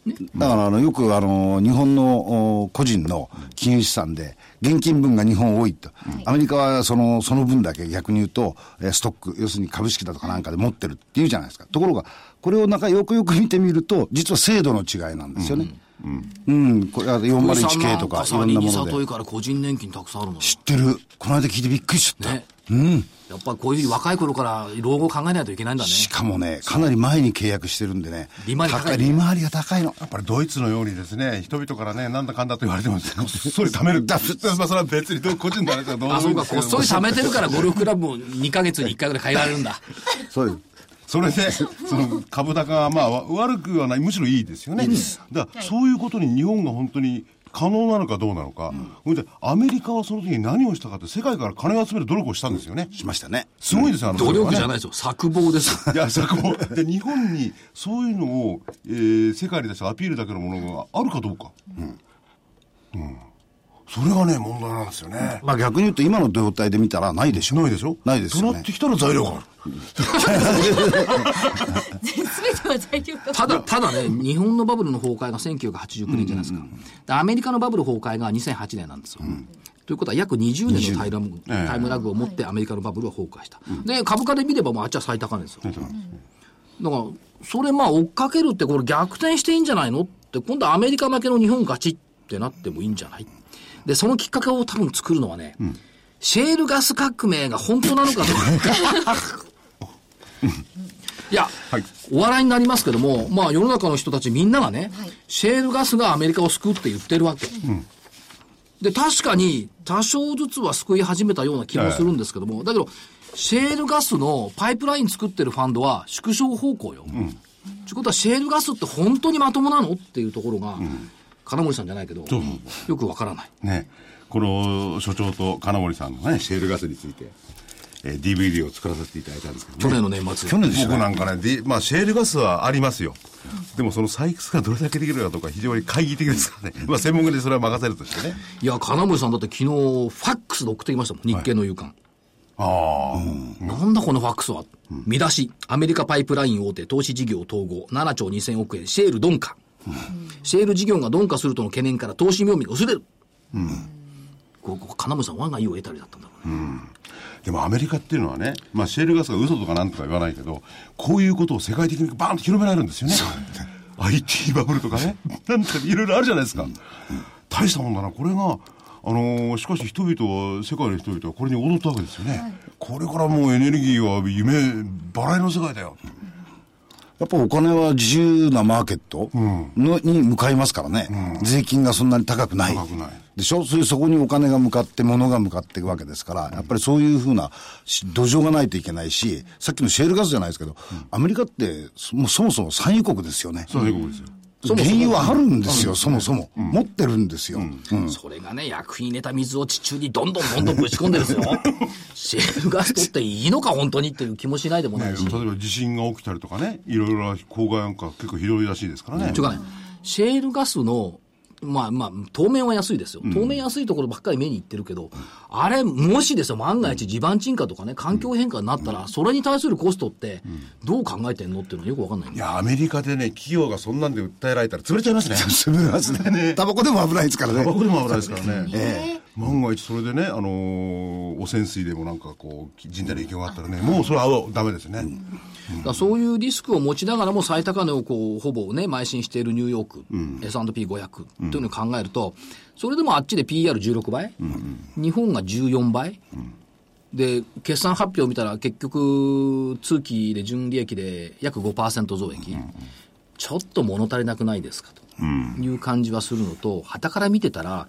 S3: ね、だからあのよくあの日本の個人の金融資産で現金分が日本多いと、アメリカはそのその分だけ逆に言うとストック要するに株式だとかなんかで持ってるっていうじゃないですか。ところがこれをなんかよくよく見てみると実は制度の違いなんですよね、うん、うん、これは401系とかいろんなもので。
S1: から個人年金たくさんあるの。
S3: 知ってる。この間聞いてびっくりしちゃった。ね、
S1: うん。やっぱりこういうふうに若い頃から老後を考えないといけないんだね。
S3: しかもね、かなり前に契約してるんでね。
S1: 利回り高い、
S3: 利回りが高いの。
S4: やっぱりドイツのようにですね、人々からね、なんだかんだと言われても、こっそり貯める。だ まあそれは別に個人の話はどう
S1: あ、そうか、こっそり貯めてるからゴルフクラブも2か月に1回ぐらい変えられるんだ。
S3: そうです。
S4: それで、その株高はまあ悪くはない、むしろいいですよね。だからそういうことに日本が本当に可能なのかどうなのか、うん、でアメリカはその時に何をしたかって世界から金を集める努力をしたんですよね。
S3: しましたね。
S4: すごいですよ、
S1: ね、努力じゃないですよ。策謀です
S4: いや、策謀。で、日本にそういうのを、えー、世界に出してアピールだけのものがあるかどうか。うん。うんそれがね、問題なんですよね。
S3: まあ逆に言うと今の状態で見たらないでしょ。
S4: ないでしょ？
S3: ないですよ、
S4: ね。となってきたら材料がある？
S1: ただ、ただね、日本のバブルの崩壊が1989年じゃないですか。うんうん、アメリカのバブル崩壊が2008年なんですよ。うんということは約20年のタイムタイムラグを持ってアメリカのバブルは崩壊した。で、株価で見ればもうあっちは最高値ですよ。だから、それまあ追っかけるってこれ逆転していいんじゃないの？って、今度アメリカ負けの日本勝ちってなってもいいんじゃない？で、そのきっかけを多分作るのはね、うん、シェールガス革命が本当なのかとか。いや、はい、お笑いになりますけども、まあ世の中の人たちみんながね、はい、シェールガスがアメリカを救うって言ってるわけ。うん、で、確かに多少ずつは救い始めたような気もするんですけども、だけど、シェールガスのパイプライン作ってるファンドは縮小方向よ。うん。ということは、シェールガスって本当にまともなの？っていうところが、うん金森さんじゃないけど、よくわからない。
S4: ね。この所長と金森さんのね、シェールガスについて、えー DVD を作らせていただいたんですけど、ね、
S1: 去年の年末。
S3: 去年でしたね。
S4: 僕なんかね、でまあ、シェールガスはありますよ。でもその採掘がどれだけできるかとか非常に懐疑的ですからね。まあ専門家でそれは任せるとしてね。
S1: いや、金森さんだって昨日、ファックスで送ってきましたもん。日経の夕刊。
S4: ああ、
S1: なんだこのファックスは。見出し。アメリカパイプライン大手投資事業統合。7兆2000億円。シェール鈍化。シェール事業が鈍化するとの懸念から投資妙味が薄れる。ここ金森さん、我が意を得たりだったんだろうね。
S4: でもアメリカっていうのはね、まあシェールガスが嘘とかなんとか言わないけど、こういうことを世界的にバーンと広められるんですよね。IT バブルとかね、なんとかいろいろあるじゃないですか。大したもんだな、これが、あのーしかし人々は、世界の人々はこれに踊ったわけですよね。これからもうエネルギーは夢、バラ色の世界だよ。
S3: やっぱお金は自由なマーケットの、に向かいますからね、税金がそんなに高くない。
S4: 高くない。
S3: でしょ？それそこにお金が向かって物が向かっていくわけですから、やっぱりそういうふうなし土壌がないといけないし、さっきのシェールガスじゃないですけど、アメリカってそもうそもそも産油国ですよね。
S4: そういうことですよ。
S3: 原油はあるんですよ、そもそも。持ってるんですよ。うん。
S1: それがね、薬品入れた水を地中にどんどんどんどんぶち込んでるんですよ。シェールガス取っていいのか、本当にっていう気もしないでもないし。
S4: 例えば地震が起きたりとかね、いろいろな公害なんか結構ひどいらしいですからね、
S1: シェールガスの、まあまあ、当面は安いですよ。当面安いところばっかり目にいってるけど、あれ、もしですよ、万が一地盤沈下とかね、環境変化になったら、それに対するコストって、どう考えてんのっていうのはよくわかんない
S4: いや、アメリカでね、企業がそんなんで訴えられたら潰れちゃいますね。
S3: 滑ります ね。タバコでも危ないですからね
S4: タバ。コでも危ないですからね。万が一それでね、あのー汚染水でもなんかこう、人体に影響があったらね、もうそれはダメですね。
S1: だからそういうリスクを持ちながらも最高値をこうほぼね、邁進しているニューヨーク、S&P500 というのを考えると、それでもあっちで PR16 倍、日本が14倍、で、決算発表を見たら結局、通期で純利益で約5%増益、ちょっと物足りなくないですかという感じはするのと、旗から見てたら、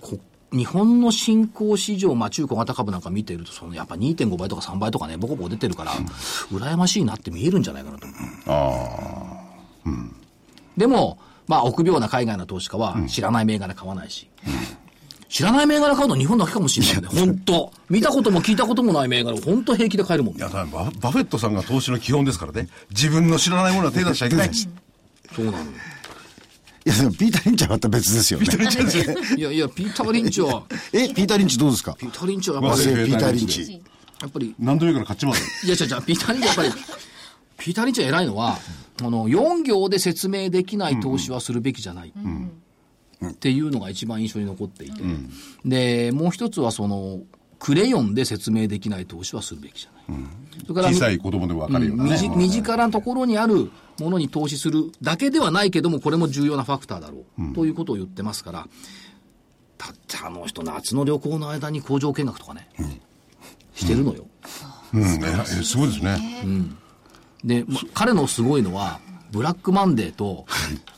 S1: こ日本の新興市場、まあ、中小型株なんか見てると、そのやっぱ2.5倍とか3倍とかね、ボコボコ出てるから、羨ましいなって見えるんじゃないかなと。でも、まあ、臆病な海外の投資家は知らない銘柄買わないし、知らない銘柄買うのは日本だけかもしれないね。本当見たことも聞いたこともない銘柄を本当平気で買えるもん
S4: い。や、ババフェットさんが投資の基本ですからね。自分の知らないものは手出しちゃいけない。
S1: そうなの
S3: や、でもピーター・リンチはまた別ですよね。
S1: いやいや、ピーター・リンチは、
S3: え、ピーター・リンチどうですか？
S1: ピーター・リンチはやっぱり、
S3: ピーター・リンチ。
S1: やっぱり、
S4: 何度もいいから買っちまうよ。
S1: いや、違う違う、ピーター・リンチはやっぱり、ピーター・リンチは偉いのは、あの、4行で説明できない投資はするべきじゃない。っていうのが一番印象に残っていて。で、もう一つはその、クレヨンで説明できない投資はするべきじゃない。それから
S4: 小さい子供でも分かるようなね。
S1: 身近身近なところにあるものに投資するだけではないけども、これも重要なファクターだろう、ということを言ってますから、だってあの人、夏の旅行の間に工場見学とかね、してるのよ。
S4: うん、えらいえすごいですね。
S1: で、ま彼のすごいのは、ブラックマンデーと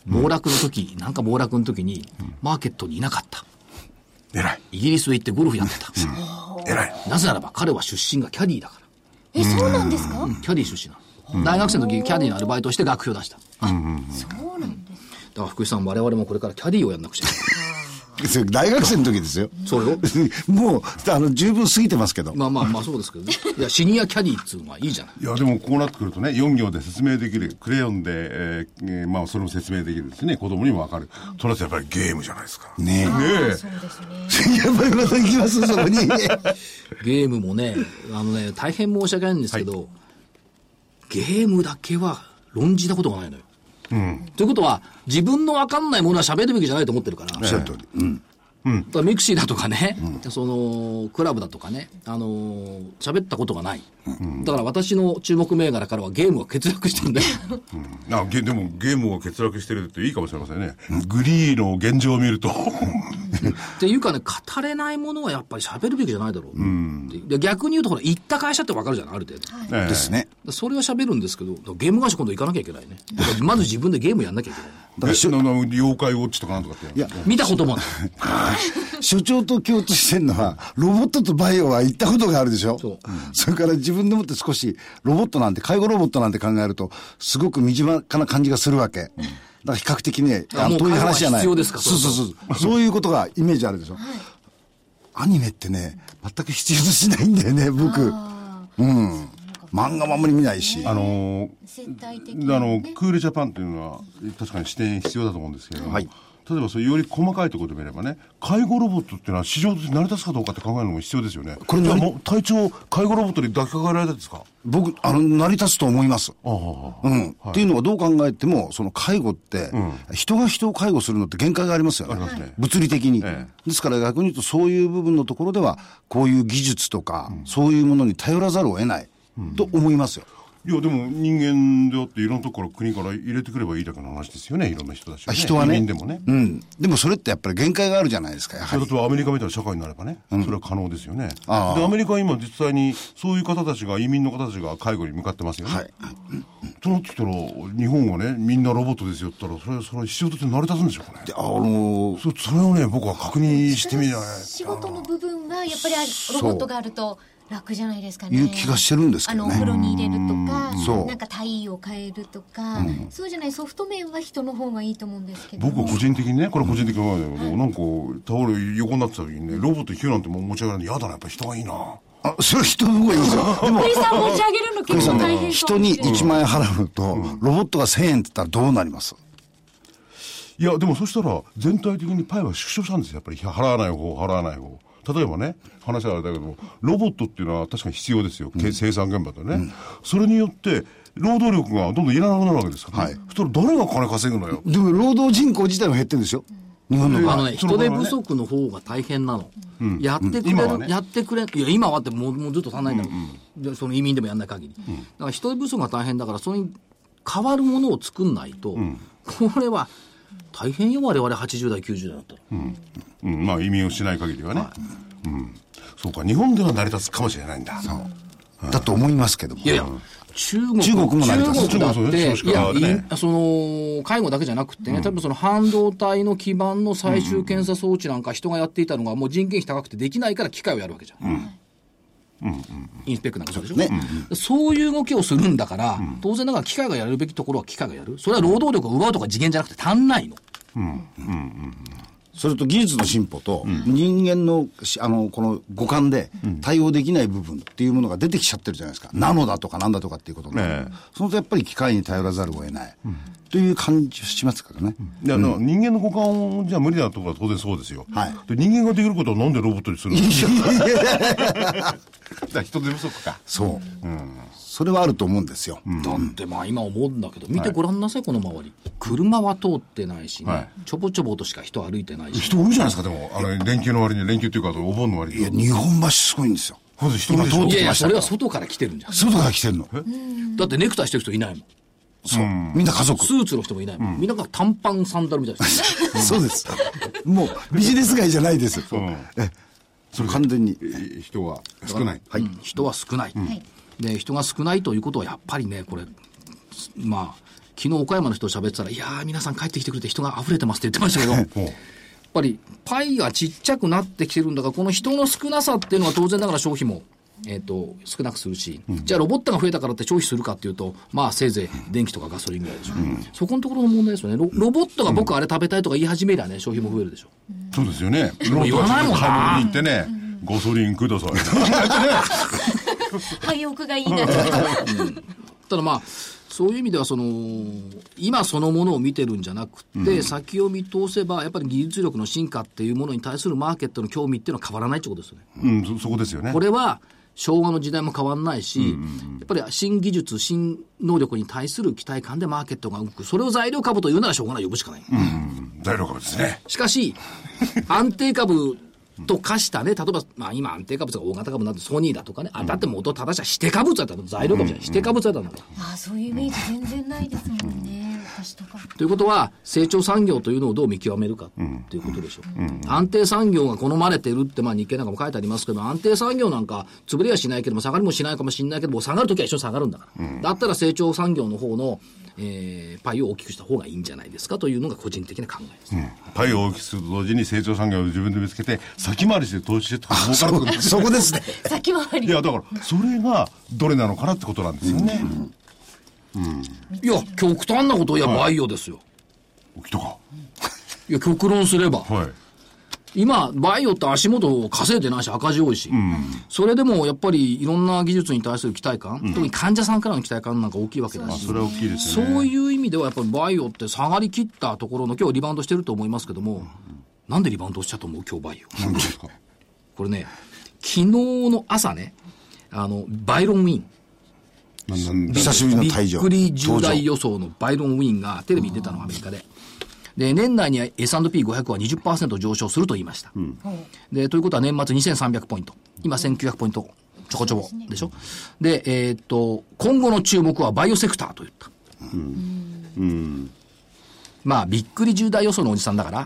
S1: 暴落の時、なんか暴落の時に、マーケットにいなかった。
S4: 偉い。
S1: イギリスへ行ってゴルフやってた。
S4: 偉い。
S1: なぜならば彼は出身がキャディーだか
S2: え、そうなんですか、
S1: ら。キャディー出身なの。大学生の時キャディーのアルバイトをして学費を出した。
S2: そうなんです。
S1: だから福井さん、我々もこれからキャディーをやんなくちゃいけない。
S3: 大学生の時ですよ。
S1: そうよ。
S3: もう、あの、十分過ぎてますけど。
S1: まあまあまあそうですけどね。いや、シニアキャディーっつうのはいいじゃない。
S4: いや、でもこうなってくるとね、4行で説明できる、クレヨンで、えーえーまあ、それも説明できるですね、子供にもわかる。となるとやっぱりゲームじゃないですか。
S3: ね
S4: ねえ。
S2: そうですね。
S3: やっぱりまた行きます、そこに。
S1: ゲームもね、あのね、大変申し訳ないんですけど、ゲームだけは論じたことがないのよ。ということは、自分の分かんないものは喋るべきじゃないと思ってるから。
S3: おっしゃる通り。うん。
S1: だから mixi だとかね、その、クラブだとかね、あのー喋ったことがない。だから私の注目銘柄からはゲームが欠落してるんだよ。
S4: あゲでもゲームが欠落してるっていいかもしれませんね。グリーの現状を見ると。
S1: っていうかね、語れないものはやっぱり喋るべきじゃないだろうう。で逆に言うと、ほら、行った会社って分かるじゃない、ある程度。
S4: ええ
S3: ですね。
S1: それは喋るんですけど、ゲーム会社今度行かなきゃいけないね。だからまず自分でゲームやんなきゃいけない。
S4: えその妖怪ウォッチとかなんとかって。
S3: いや、
S1: 見たこともない。
S3: 所長と共通してるのは、ロボットとバイオは行ったことがあるでしょ？
S1: そう
S3: それから自分でもって少し、ロボットなんて、介護ロボットなんて考えると、すごく身近な感じがするわけ。だから比較的ね、
S1: あ
S3: の遠い話じゃない。
S1: 必要ですか？
S3: そうそうそう。そういうことがイメージあるでしょ？アニメってね、全く必要としないんだよね、僕。うん。漫画もあんまり見ないし。
S4: あのあ
S2: に、
S4: の
S2: ね、
S4: クールジャパンというのは確かに視点必要だと思うんですけれども、
S3: はい
S4: 例えばそうより細かいところで見ればね介護ロボットっていうのは市場として成り立つかどうかって考えるのも必要ですよね。
S3: これ
S4: もう体調介護ロボットに抱きかかえられたんですか？
S3: 僕、あの、成り立つと思います。うん。っていうのはどう考えても、その介護って、人が人を介護するのって限界がありますよね。
S4: ありますね。
S3: 物理的に、
S4: え
S3: ですから逆に言うとそういう部分のところでは、こういう技術とか、そういうものに頼らざるを得ない、と思いますよ。
S4: いやでも人間であっていろんなところから国から入れてくればいいだけの話ですよねいろんな人たちを、ね、
S3: 人はね。
S4: 移民でもね、
S3: うん。でもそれってやっぱり限界があるじゃないですか、やはり。
S4: 例えばアメリカみたいな社会になればね、それは可能ですよね。
S3: ああ
S4: で、アメリカは今実際にそういう方たちが、移民の方たちが介護に向かってますよね。
S3: はい。
S4: となってきたら、日本はね、みんなロボットですよって言ったら、それ、それ仕事って成り立つんでしょうかね。
S3: であの
S4: そそれをね、僕は確認してみない。
S2: 仕事の部分はやっぱりあロボットがあると楽じゃないですかね。
S3: いう気がしてるんですけどね
S2: あのお風呂に入れるとか
S3: そう、
S2: なんか体位を変えるとか、そうじゃないソフト面は人の方がいいと思うんですけど。
S4: 僕は個人的にね、これは個人的な考えだけど、なんか、タオル横になってた時にね、ロボット引くなんてもう持ち上げられない。嫌だな、やっぱ人がいいな。
S3: あ、それ人の方がいいですよ。でも、
S2: 鳥さん持ち上げるの結構大変
S3: 人に1万円払うと、ロボットが1000円って言ったらどうなります？
S4: いや、でもそしたら、全体的にパイは縮小したんですよ。やっぱり払わない方、払わない方。例えばね、話はあれだけど、ロボットっていうのは確かに必要ですよ。け生産現場でね、それによって、労働力がどんどんいらなくなるわけですから、ね。
S3: はい
S4: そしたら誰が金稼ぐのよ？
S3: でも労働人口自体は減ってるんですよ。日本の場合。
S1: あのね、人手不足の方が大変なの。やってくれる、
S4: ね
S1: やってくれ、いや、今はってもうもうずっと足んないんだけど、でその移民でもやんない限り。だから人手不足が大変だから、それに変わるものを作んないと、これは大変よ、我々80代、90代だったら。
S4: うん、まあ移民をしない限りはね。うん。そうか、日本では成り立つかもしれないんだ。そう。
S3: だと思いますけども。
S1: いやいや、中国
S3: 中国も成り立つ
S1: 中国だって、いや、
S4: ね
S1: いその、介護だけじゃなくてね、多分その半導体の基盤の最終検査装置なんか人がやっていたのが、もう人件費高くてできないから機械をやるわけじゃん。インスペックなんかそうでしょ、
S3: ね
S1: そういう動きをするんだから、当然ながら機械がやるべきところは機械がやる。それは労働力を奪うとか次元じゃなくて足んないの。
S3: それと技術の進歩と、人間のしあのこの五感で対応できない部分っていうものが出てきちゃってるじゃないですか、ナノだとかなんだとかっていうことが、
S4: ええ。
S3: そのとやっぱり機械に頼らざるを得ない、という感じしますからね。
S4: であの人間の五感じゃ無理なところは当然そうですよ。
S3: はい。
S4: で人間ができることをなんでロボットにするの？人手不足か。
S3: そう、それはあると思うんですよ。
S1: だってまあ今思うんだけど、見てごらんなさい、この周り。車は通ってないしね、
S4: はい
S1: ちょぼちょぼとしか人歩いてないし。
S4: 人多いじゃないですか、でも。あの、連休の割に、連休っていうか、お盆の割に。
S3: いや、日本橋すごいんですよ。
S4: まず人多いでしょ？
S3: 今通って
S1: いやいや、それは外から来てるんじゃん。
S3: 外から来てるの？
S1: だってネクタイしてる人いないもん。
S3: そう。みんな家族。
S1: スーツの人もいないもん。みんなが短パンサンダルみたいな人。
S3: そうです。もうビジネス街じゃないです。
S4: うん
S3: え、それ完全に。
S4: え人は少ない。
S3: はい。
S1: 人は少ない、で人が少ないということはやっぱりねこれまあ昨日岡山の人と喋ってたら「いやー皆さん帰ってきてくれて人が溢れてます」って言ってましたけど やっぱりパイがちっちゃくなってきてるんだからこの人の少なさっていうのは当然ながら消費も。えー、と少なくするし、じゃあロボットが増えたからって消費するかっていうと、まあせいぜい電気とかガソリンぐらいでしょ、そこのところの問題ですよねロ、ロボットが僕あれ食べたいとか言い始めりゃね、消費も増えるでしょ。
S4: そうですよね。
S1: も言わないもんな
S4: 買い物に行ってね、ガソリンください。
S2: 廃屋がいいなと。
S1: ただまあ、そういう意味ではその、今そのものを見てるんじゃなくて、先を見通せば、やっぱり技術力の進化っていうものに対するマーケットの興味っていうのは変わらないってことですよね。
S4: うん、そ、そこですよね
S1: こ。れは昭和の時代も変わらないし、やっぱり新技術、新能力に対する期待感でマーケットが動く。それを材料株というならしょうがない、呼ぶしかない。
S4: 材料株ですね。
S1: しかし、安定株と化したね、例えば、まあ今安定株とか大型株になってソニーだとかね、あ、だって元正しい。指定株だったの、材料株じゃない、指定株だったんだから。
S2: ああ、そういうイメージ全然ないですもんね。私と
S1: いうことは、成長産業というのをどう見極めるかっていうことでしょう。安定産業が好まれてるって、まあ日経なんかも書いてありますけど、安定産業なんか、潰れはしないけども、下がりもしないかもしれないけども、下がるときは一緒に下がるんだから。だったら成長産業の方の、えーパイを大きくした方がいいんじゃないですかというのが個人的な考えです。
S4: パイを大きくすると同時に成長産業を自分で見つけて、先回りして投資してとか儲かる
S3: そこですね。
S2: 先回り。
S4: いや、だから、それがどれなのかなってことなんですよね。
S1: いや、極端なことをいや、バイオですよ。
S4: 起きたか。
S1: いや、極論すれば、
S4: はい。
S1: 今、バイオって足元を稼いでないし、赤字多いし、それでもやっぱりいろんな技術に対する期待感、特に患者さんからの期待感なんか大きいわけだし、
S4: それは大きいですよね。
S1: そういう意味ではやっぱりバイオって下がりきったところの、今日リバウンドしてると思いますけども、なんでリバウンドしたと思う今日バイオ。
S4: なんですか？
S1: これね、昨日の朝ね、あの、バイロンウィン。
S4: なんなん
S3: 久しぶりの
S1: び
S3: 退場。
S1: っくり重大
S3: 登
S1: 予想のバイロンウィンがテレビに出たの、アメリカで。で、年内に S&P500 は20%上昇すると言いました。で、ということは年末2300ポイント。今1900ポイントちょこちょこでしょ？で、えーっと、今後の注目はバイオセクターと言った。まあ、びっくり重大予想のおじさんだから、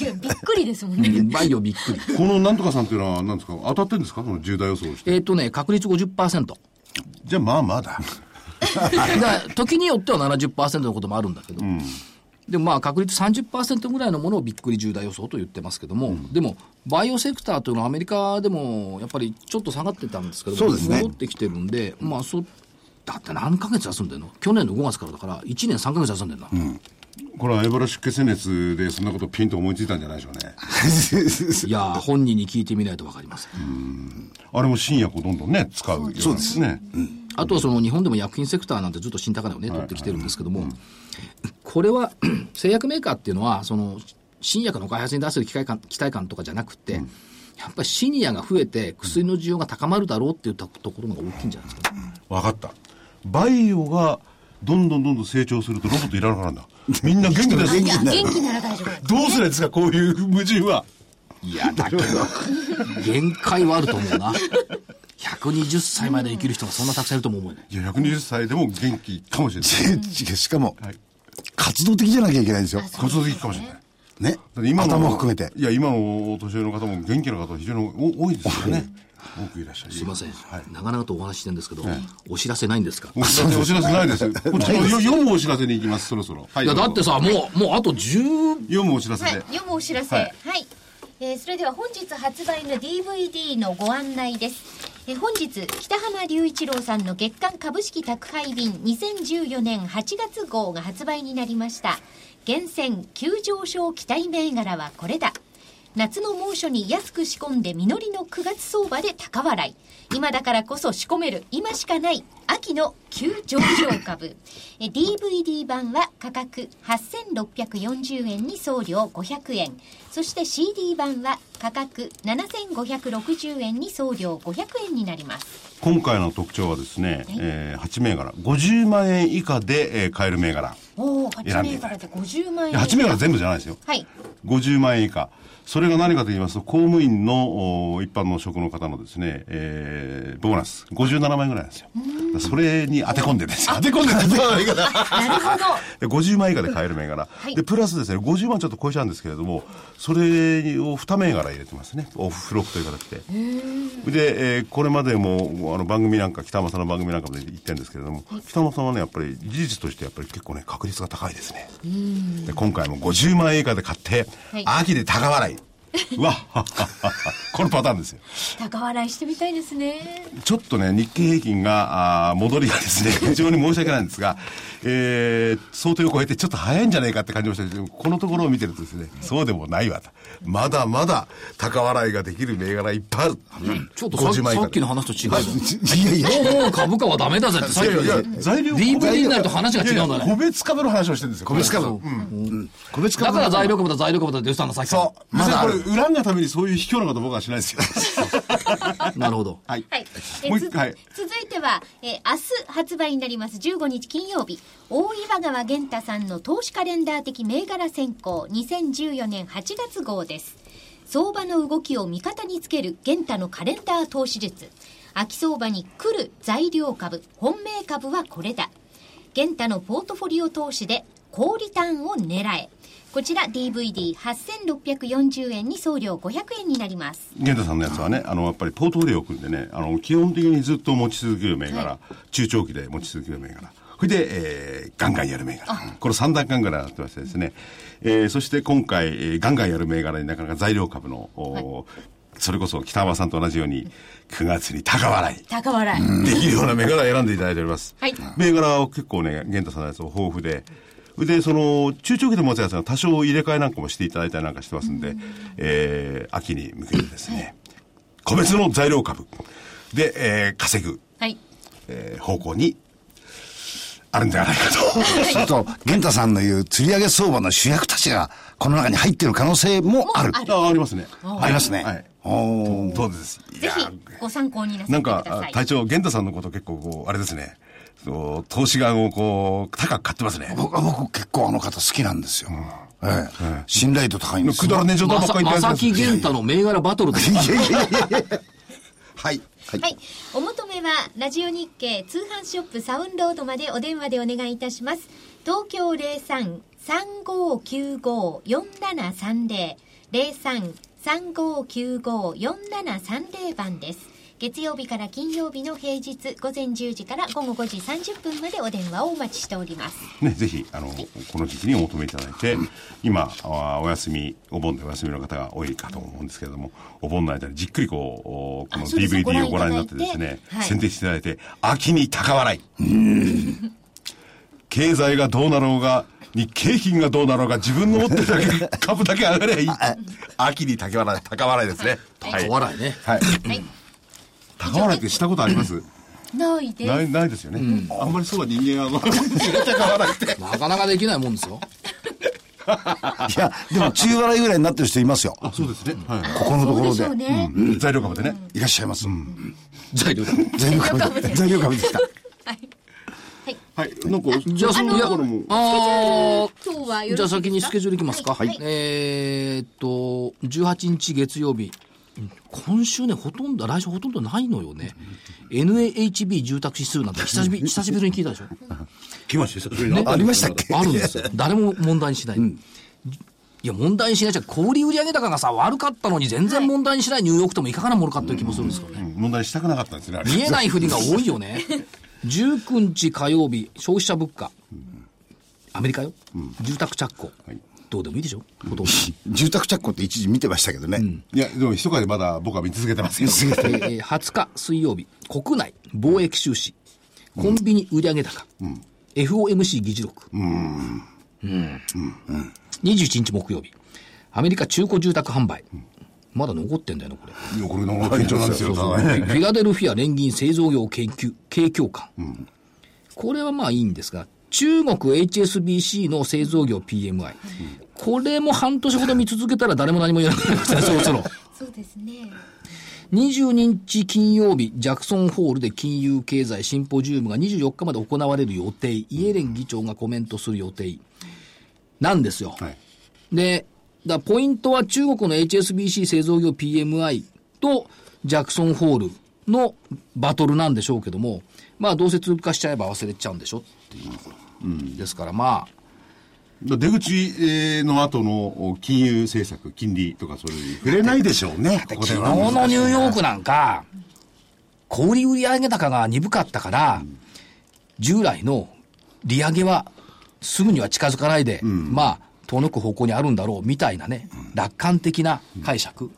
S2: いやびっくりですもんね。
S1: バイオびっくり。
S4: このなんとかさんっていうのは何ですか？当たってんですか？その重大予想をして。
S1: えーっとね、確率50%。
S4: じゃあまあまあだ。
S1: だ時によっては70%のこともあるんだけど、でもまあ確率30%ぐらいのものをびっくり重大予想と言ってますけども、でもバイオセクターというのはアメリカでもやっぱりちょっと下がってたんですけど
S3: そうですね。
S1: 戻ってきてるんで、まあそ、だって何ヶ月休んでんの？去年の5月からだから1年3ヶ月休んでんだ。
S4: これはエボラ出血性熱でそんなことピンと思いついたんじゃないでしょうね。
S1: いやー、本人に聞いてみないとわかりません。
S4: あれも新薬をどんどんね、使うようなん
S3: そうです
S4: ね。
S1: あとはその日本でも薬品セクターなんてずっと新高値をね、取ってきてるんですけども、これは 製薬メーカーっていうのは、その新薬の開発に対する期待感期待感とかじゃなくて、やっぱりシニアが増えて薬の需要が高まるだろうっていったところが大きいんじゃないですか、ね。
S4: わかった。バイオがどんどんどんどん成長するとロボットいらなくなるんだ。みんな元気です。
S2: いや、元気なら大丈夫。
S4: どうするんですかこういう矛盾は。
S1: いや、だけど、限界はあると思うな。120歳まで生きる人がそんなたくさんいるとも思えない。
S4: いや、120歳でも元気かもしれない。
S3: しかも、
S4: はい
S3: 活動的じゃなきゃいけないんですよ。
S4: 活動的かもしれない。
S3: ね。
S4: 今の
S3: 頭も含めて。
S4: いや、今のお年寄りの方も元気な方非常にお多いですよね。多くいらっしゃる。
S1: すいません、
S4: はい。
S1: 長々とお話ししてるんですけど、
S4: え
S1: お知らせないんですか？
S4: お知らせ、お知らせないです よ。こっちの読むお知らせに行きます、そろそろ。はい
S1: いや、だってさ、もう、もうあと10、
S4: 読むお知らせ
S2: はい
S4: で。、
S2: 読むお知らせ。
S4: は
S2: はいい。えーそれでは本日発売の DVD のご案内です。えー本日、北浜隆一郎さんの月間株式宅配便2014年8月号が発売になりました。厳選急上昇期待銘柄はこれだ。夏の猛暑に安く仕込んで実りの9月相場で高笑い。今だからこそ仕込める、今しかない秋の急上昇株。え DVD 版は価格8640円に送料500円。そして CD 版は価格7560円に送料500円になります。
S4: 今回の特徴はですね、えー、8銘柄。50万円以下で、えー買える銘柄。
S2: おお、8
S4: 選んでいただい
S2: 銘柄で50万円。
S4: いや8銘柄全部じゃないですよ。
S2: はい。
S4: 50万円以下。それが何かと言いますと、公務員のお一般の職の方のですね、えー、ボーナス、57万円ぐらいなんですよ。それに当て込んでですよ。当て込んで当て込んで
S2: なるほど。
S4: で50万以下で買える銘柄、
S2: い。
S4: でプラスですね50万ちょっと超えちゃうんですけれどもそれを2銘柄入れてますね。オフフロックという形で。で、えーこれまでもあの番組なんか北山さんの番組なんかで言ってるんですけれども、北山さんはねやっぱり事実としてやっぱり結構ね確率が高いですね。で今回も50万円以下で買って、
S2: はい。
S4: 秋で高笑いうわ。このパターンですよ。
S2: 高笑いしてみたいですね。
S4: ちょっとね、日経平均が、あー戻りがですね、非常に申し訳ないんですが、えー、想定を超えてちょっと早いんじゃないかって感じましたけど、このところを見てるとですね、そうでもないわと。まだまだ高笑いができる銘柄いっぱいある。
S1: ちょっとさ
S4: 50万以下で
S1: さっきの話と違うぞ。
S3: いやいや、
S1: もう株価はダメだぜってさっき
S4: いやいや、材料
S1: DVD になると話が違うんだ
S4: いやいや
S1: ね。
S4: 個別株の話をしてるんですよ。個別
S3: 株個別株
S1: だから材料株だ材料株だって言ってたんだ、さっき
S4: そう。まだこれ、恨んだためにそういう卑怯なこと僕はしないですよ。
S1: なるほど。
S4: はい。
S2: はい。
S4: 一回。
S2: 続いては、えー明日発売になります15日金曜日、大岩川源太さんの投資カレンダー的銘柄選考2014年8月号です。相場の動きを味方につける源太のカレンダー投資術。秋相場に来る材料株、本命株はこれだ。源太のポートフォリオ投資で高リターンを狙え。こちら DVD8640 円に送料500円になります。
S4: 源太さんのやつはね、あの、やっぱりポートフォリオを組んでね、あの、基本的にずっと持ち続ける銘柄、中長期で持ち続ける銘柄。それで、えー、ガンガンやる銘柄。これ三段階ぐらなってましてですね。えー、そして今回、えーガンガンやる銘柄になかなか材料株の、おそれこそ北浜さんと同じように、9月に高笑い。
S2: 高笑い。
S4: できるような銘柄を選んでいただいております。
S2: はい
S4: 銘柄は結構ね、源太さんのやつも豊富で、で、その、中長期で持つやつは多少入れ替えなんかもしていただいたりなんかしてますんで、えー、秋に向けてですね、個別の材料株で、えー、稼ぐ、
S2: はい。
S4: えー方向に、あるんじゃないかと。
S3: すると、玄太さんの言う釣り上げ相場の主役たちが、この中に入っている可能性もある。
S2: もある
S4: あありますね。
S3: ありますね。
S4: はい。
S3: おー
S4: そうです？いや
S2: ぜひご参考になさ
S4: なんか
S2: ってくださ、い。
S4: 隊長、玄太さんのこと結構こう、あれですね。そう投資眼をこう、高く買ってますね。
S3: 僕は僕結構あの方好きなんですよ。ええ。信頼度高いんですよ。
S4: くだらねえ冗談ばっかり言って
S1: まさき玄太の銘柄バトルですか？
S3: いやいやいやいやはい。はい。
S2: はい。お求めは、ラジオ日経通販ショップサウンロードまでお電話でお願いいたします。東京03-3595-4730。03-3595-4730番です。月曜日から金曜日の平日午前10時から午後5時30分までお電話をお待ちしております。
S4: ね、ぜひ、あの、この時期にお求めいただいて、今、あお休み、お盆でお休みの方が多いかと思うんですけれども、お盆の間にじっくりこうお、この DVD をご覧になってですね、
S2: はい
S4: 選定していただいて、秋に高笑い。経済がどうなろうが、日経平均がどうなろうが、自分の持ってるだけ株だけ上がればいい。秋に高笑い、高笑いですね。はい
S1: 高笑いね。
S4: はい。
S2: はい。
S4: 高笑いってしたことあります？
S2: ないです。
S4: ない、ないですよね。あんまりそうは人間は、あの、高笑いって。
S1: なかなかできないもんですよ。
S3: いや、でも中笑いぐらいになってる人いますよ。
S4: あ、そうですね。は
S3: ここのところで
S2: そう。でしょうね。
S4: い。材料株でね。
S3: いらっしゃいます。
S1: 材料だ。
S3: 材料株で。材料株でした。
S4: はい。なんか、
S1: じゃあ、その、いや、
S4: これも
S1: あ
S2: 今日はよろしいですか？
S1: ーじゃあ先にスケジュールいきますか。
S2: はい。
S1: えーっと、18日月曜日。今週ね、ほとんど、来週ほとんどないのよね。NAHB 住宅指数なんて 久しぶり、久しぶりに聞いたでしょ？
S4: 来ました、久しぶりに
S3: ありましたっけ？
S1: あるんですよ。誰も問題にしない。いや、問題にしないじゃん。小売売上高がさ、悪かったのに全然問題にしないニューヨークともいかがなものかという気もするんですよね。
S4: 問題にしたくなかったんですね。
S1: 見えないふりが多いよね。19日火曜日、消費者物価。アメリカよ。住宅着工。どうでもいいでしょ？ほとんど。
S3: 住宅着工って一時見てましたけどね。
S4: いや、でも、密かでまだ僕は見続けてますけど。
S1: えー20日水曜日、国内貿易収支、コンビニ売上高、FOMC 議事録。うん21日木曜日、アメリカ中古住宅販売。まだ残ってんだよな、これ。
S4: いやこれの緊張なんですよ、
S1: そうそう
S4: ただね
S1: フィラデルフィア連銀製造業研究、景況感。これはまあいいんですが、中国 HSBC の製造業 PMI。これも半年ほど見続けたら誰も何も言わなくなりましたね、そろそろ。
S2: そうですね。
S1: 22日金曜日、ジャクソンホールで金融経済シンポジウムが24日まで行われる予定、イエレン議長がコメントする予定なんですよ。
S4: はい。
S1: で、だポイントは中国の HSBC 製造業 PMI とジャクソンホールのバトルなんでしょうけども、まあどうせ通過しちゃえば忘れちゃうんでしょっていう。ですからまあ、
S4: 出口えーの後の金融政策、金利とかそういう、触れないでしょうね、
S1: 昨
S4: は。
S1: 日のニューヨークなんか、小売売上高が鈍かったから、従来の利上げはすぐには近づかないで、まあ、遠のく方向にあるんだろうみたいなね、楽観的な解釈、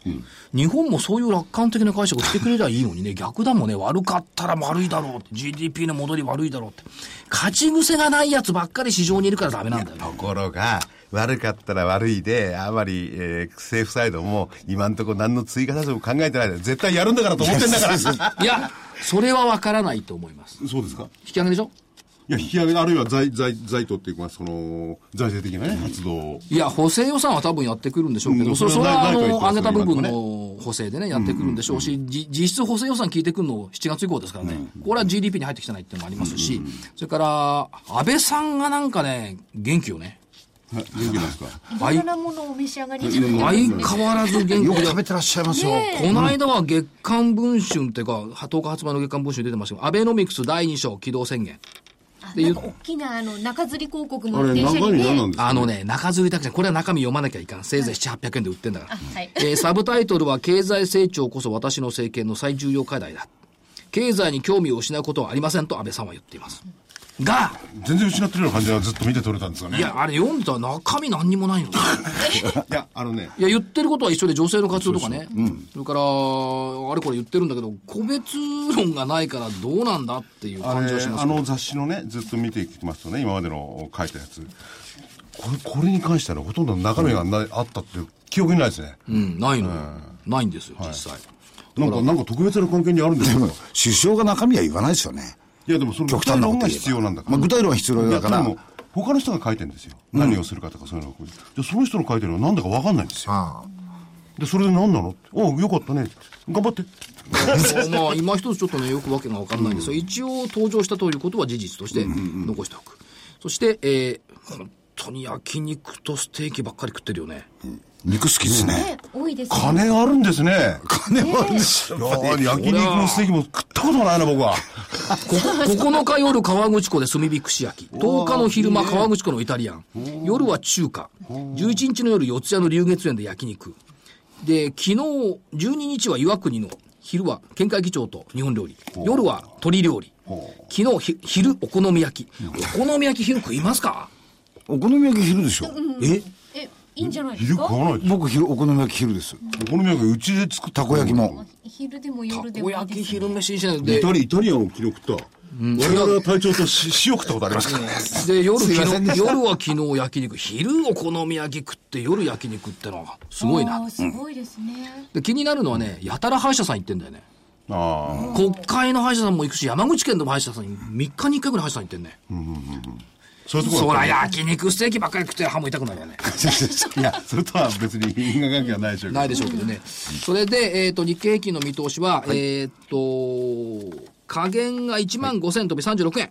S1: 日本もそういう楽観的な解釈してくれりゃいいのにね、逆だもんね、悪かったら悪いだろう GDP の戻り悪いだろうって、勝ち癖がないやつばっかり市場にいるからダメなんだよね。
S4: ところが、悪かったら悪いで、あまり、えー政府サイドも、今んところ何の追加対策も考えてないで、絶対やるんだからと思ってんだから。そ
S1: いや、それは分からないと思います。
S4: うですか？
S1: 引き上げでしょ？
S4: いや、引き上げ、あるいは財、財、財とっていうか、その、財政的なね、発動。を。
S1: いや、補正予算は多分やってくるんでしょうけど、
S4: うん
S1: それそれはあの、上げた部分
S4: 今の
S1: の補正でね、やってくるんでしょうし、じ実質補正予算聞いてくるの7月以降ですからね、これは GDP に入ってきてないっていうのもありますし、それから、安倍さんがなんかね、元気よね。
S4: はい、元気なんですか？
S2: いろんなものをお召し上がり
S1: 相変わらず元気で。
S3: よく食べてらっしゃいますよ。
S1: この間は月刊文春っていうか、10日発売の月刊文春出てましたけど、アベノミクス第2章起動宣言。で
S2: なんか大きなあの中吊り広告も電車にね
S4: 身何なんですか？
S1: あのね、中吊りだけじゃんこれは中身読まなきゃいかん。せいぜい7、800円で売ってんだから。
S2: はい
S1: えーサブタイトルは、経済成長こそ私の政権の最重要課題だ。経済に興味を失うことはありませんと安倍さんは言っています。が、
S4: 全然失ってるような感じがずっと見て取れたんですよね。
S1: いや、あれ読んでたら中身何にもないの。
S4: いや、あのね、
S1: いや、言ってることは一緒で女性の活動とかね。それから、あれこれ言ってるんだけど、個別論がないからどうなんだっていう感じはしますけど
S4: あの雑誌のね、ずっと見ていきますとね、今までの書いたやつ、これこれに関してはねほとんど中身がな、あったっていう記憶にないですね。
S1: うん、ないのよ。ないんですよ、実際。
S4: なんか、なんか特別な関係にあるんですよ
S3: でも。首相が中身は言わないですよね。
S4: いや、でもその具
S3: 極端な
S4: 体論が必要なんだから。
S3: まあ具体論は必要だから
S4: いやでも他の人が書いてるんですよ。何をするかとかそういうのを。でその人の書いてるのは何だか分かんないんですよ。
S3: あ
S4: で、それで何なの？おうよかったね。頑張って。
S1: ま あ、今一つちょっとね、よくわけがわかんないんですが、一応登場したということは事実として残しておく。そして、えー、本当に焼肉とステーキばっかり食ってるよね。
S3: 肉好きですね。
S2: ね多いですね
S4: 金あるんですね。
S3: 金はあるんですよ。
S4: い焼肉もステーキも食ったことないな、僕は。
S1: こ9日夜川口湖で炭火串焼き。10日の昼間川口湖のイタリアン。夜は中華。11日の夜四谷の龍月園で焼肉。で、昨日、12日は岩国の昼は県会議長と日本料理。夜は鶏料理。昨日ひ昼お好み焼き。お好み焼き昼食いますか？
S3: お好み焼き昼でしょ。え
S2: え？いいんじゃないです
S4: 昼
S2: か
S4: 食わな？い
S3: 僕昼、お好み焼き昼です。
S4: お好み焼きうちで作った
S3: たこ焼きも。
S2: 昼でも
S1: た
S2: 夜で
S1: こ焼き
S2: もいいです
S1: 昼飯にしないで。
S4: イタリイタリアンを昨日食った。我々は隊長とし塩食ったことありますから。
S1: で、夜、昨日夜は昨日焼肉。昼お好み焼き食って夜焼肉ってのはすごいな。
S2: すごいですね、
S1: で、気になるのはね、やたら歯医者さん行ってんだよね。
S4: あ
S1: 国会の歯医者さんも行くし、山口県の歯医者さんに3日に1回ぐらい歯医者さん行ってんね。
S4: あ。そういうとこ
S1: そら
S4: ろだった
S1: 焼肉ステーキばっかり食って歯も痛くなるよね。
S4: いや、それとは別に因果関係はないでしょうけど。
S1: ないでしょうけどね。それで、えっ、と、日経平均の見通しは、えっ、と、下限が1万5000飛び36円。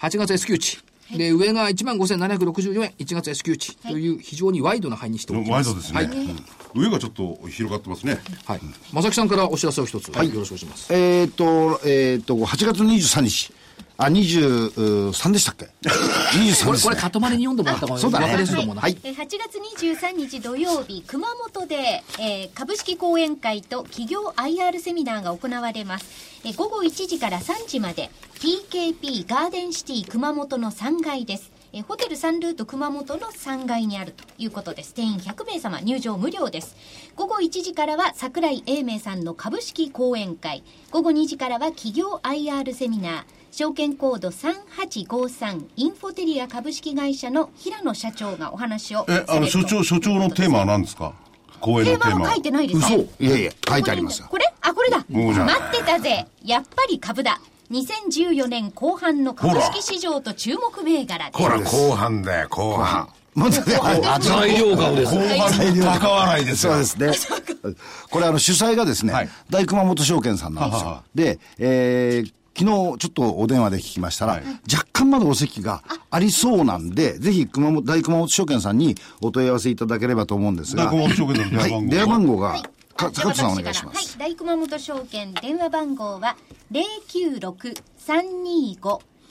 S1: 8月 S q 値。で、上が1万5764円。1月 S q 値。という非常にワイドな範囲にしておきます。
S4: ワイドですね。
S1: はい。
S4: うん上がちょっと広がってますね。
S1: はい。正木さんからお知らせを一つ、よろしくお願いします。
S3: えっと、えっと、8月23日。あ、23でしたっけ ?23
S1: これ、
S3: です
S1: これ、
S3: ね。
S1: 塊に読んでもらった方が分かりやすいと思うな。
S3: はい
S2: えー8月23日土曜日熊本で、えー株式講演会と企業 IR セミナーが行われます、えー午後1時から3時まで TKP ガーデンシティ熊本の3階ですえーホテルサンルート熊本の3階にあるということです。定員100名様入場無料です。午後1時からは桜井英明さんの株式講演会。午後2時からは企業 IR セミナー。証券コード3853インフォテリア株式会社の平野社長がお話を
S4: え、あの、所長、所長のテーマは何ですか？講演
S2: テ
S4: のテーマは
S2: ーマは書いてないですね。
S3: いやいや、書いてありますよ。
S2: これ？あ、これだ。
S4: もうじゃあ
S2: 待ってたぜ。やっぱり株だ。2014年後半の株式市場と注目銘柄です。
S4: ほら、後半だよ、後半。
S3: まずね、あ
S1: 材料顔です。
S4: 後半の高笑いですよ。
S3: そうですね。これあの主催がですね、
S4: はい
S3: 大熊本証券さんなんですよ
S4: ははは。
S3: で、えー昨日ちょっとお電話で聞きましたら、
S4: はい。
S3: 若干まだお席がありそうなんで、ぜひ熊本、大熊本証券さんにお問い合わせいただければと思うんですが、
S4: 大熊本証券の電話番号は？
S3: はい、電話番号が、
S2: はい。
S3: か坂田さんお願いしま
S2: はい。
S3: す。、
S2: 大熊本証券電話番号は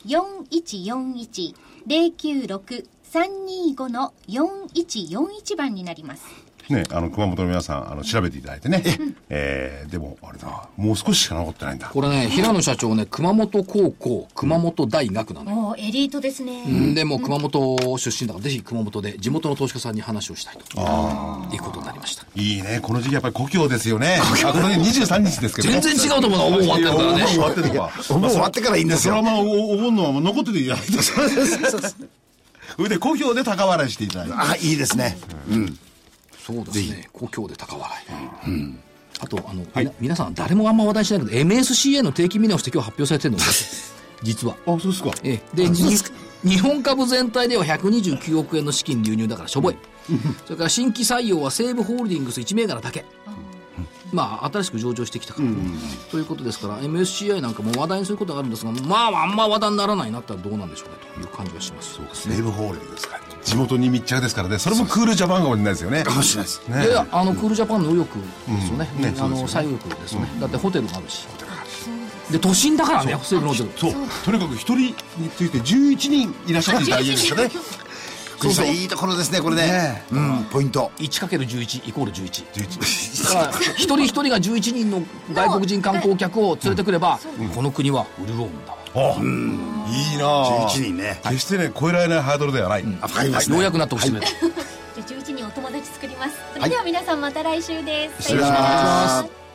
S2: 096-325-4141 096-325の4141番になります。
S4: ね、あの、熊本の皆さん、あの、調べていただいてね。えー、でも、あれだ、もう少ししか残ってないんだ。
S1: これね、平野社長ね、熊本高校、熊本大学なのよ。
S2: もうエリートですね。
S1: んでもう熊本出身だから、ぜひ熊本で地元の投資家さんに話をしたいということになりました。
S4: いいね、この時期やっぱり故郷ですよね。あ、これね、23日ですけどね。
S1: 全然違うと思うな、お盆終わってるからね。
S4: 終わってるか。
S3: もう終わってからいいんですよ。
S4: それはまあ、おお盆のまま残ってていただいて。それで、故郷で高笑いしていただいて。
S3: あ、いいですね。うん。
S1: そうですね、故郷で高笑い。うんあと、あの、皆さん、誰もあんま話題しないけど、MSCA の定期見直しって今日発表されてるのです。実は。
S4: あ、そうですか。
S1: ええ、で、に日本株全体では129億円の資金流入だからしょぼい。それから新規採用は西武ホールディングス1銘柄だけ。まあ、新しく上場してきたから。ということですから、MSCI なんかも話題にすることがあるんですが、まあ、あんま話題にならないなったらどうなんでしょうねという感じがします。
S4: 西武ホールディングですから。地元に密着ですからね。それもクールジャパンかもしれないですよね。
S3: かもしれないです。
S1: いやいや、あの、クールジャパンの右翼ですよね。
S4: うんね
S1: あの、最右翼ですよね。だってホテルがあるし。で、都心だからね、西武のホテル。
S4: そう。とにかく一人について11人いらっしゃっていただいてるんですよね。
S3: そうそう、いいところですね、これね。うん、ポイント。
S1: 1×11 イコール11。
S4: 11
S1: だから一人一人が11人の外国人観光客を連れてくれば、この国は潤うんだわ
S4: いいなあ。
S3: 11人ね。
S4: 決してね超えられないハードルではない、
S3: あわかりますね
S1: ようやく納得してくれた。
S2: じゃあ11人お友達作ります。それでは皆さんまた来週です。
S3: 失礼します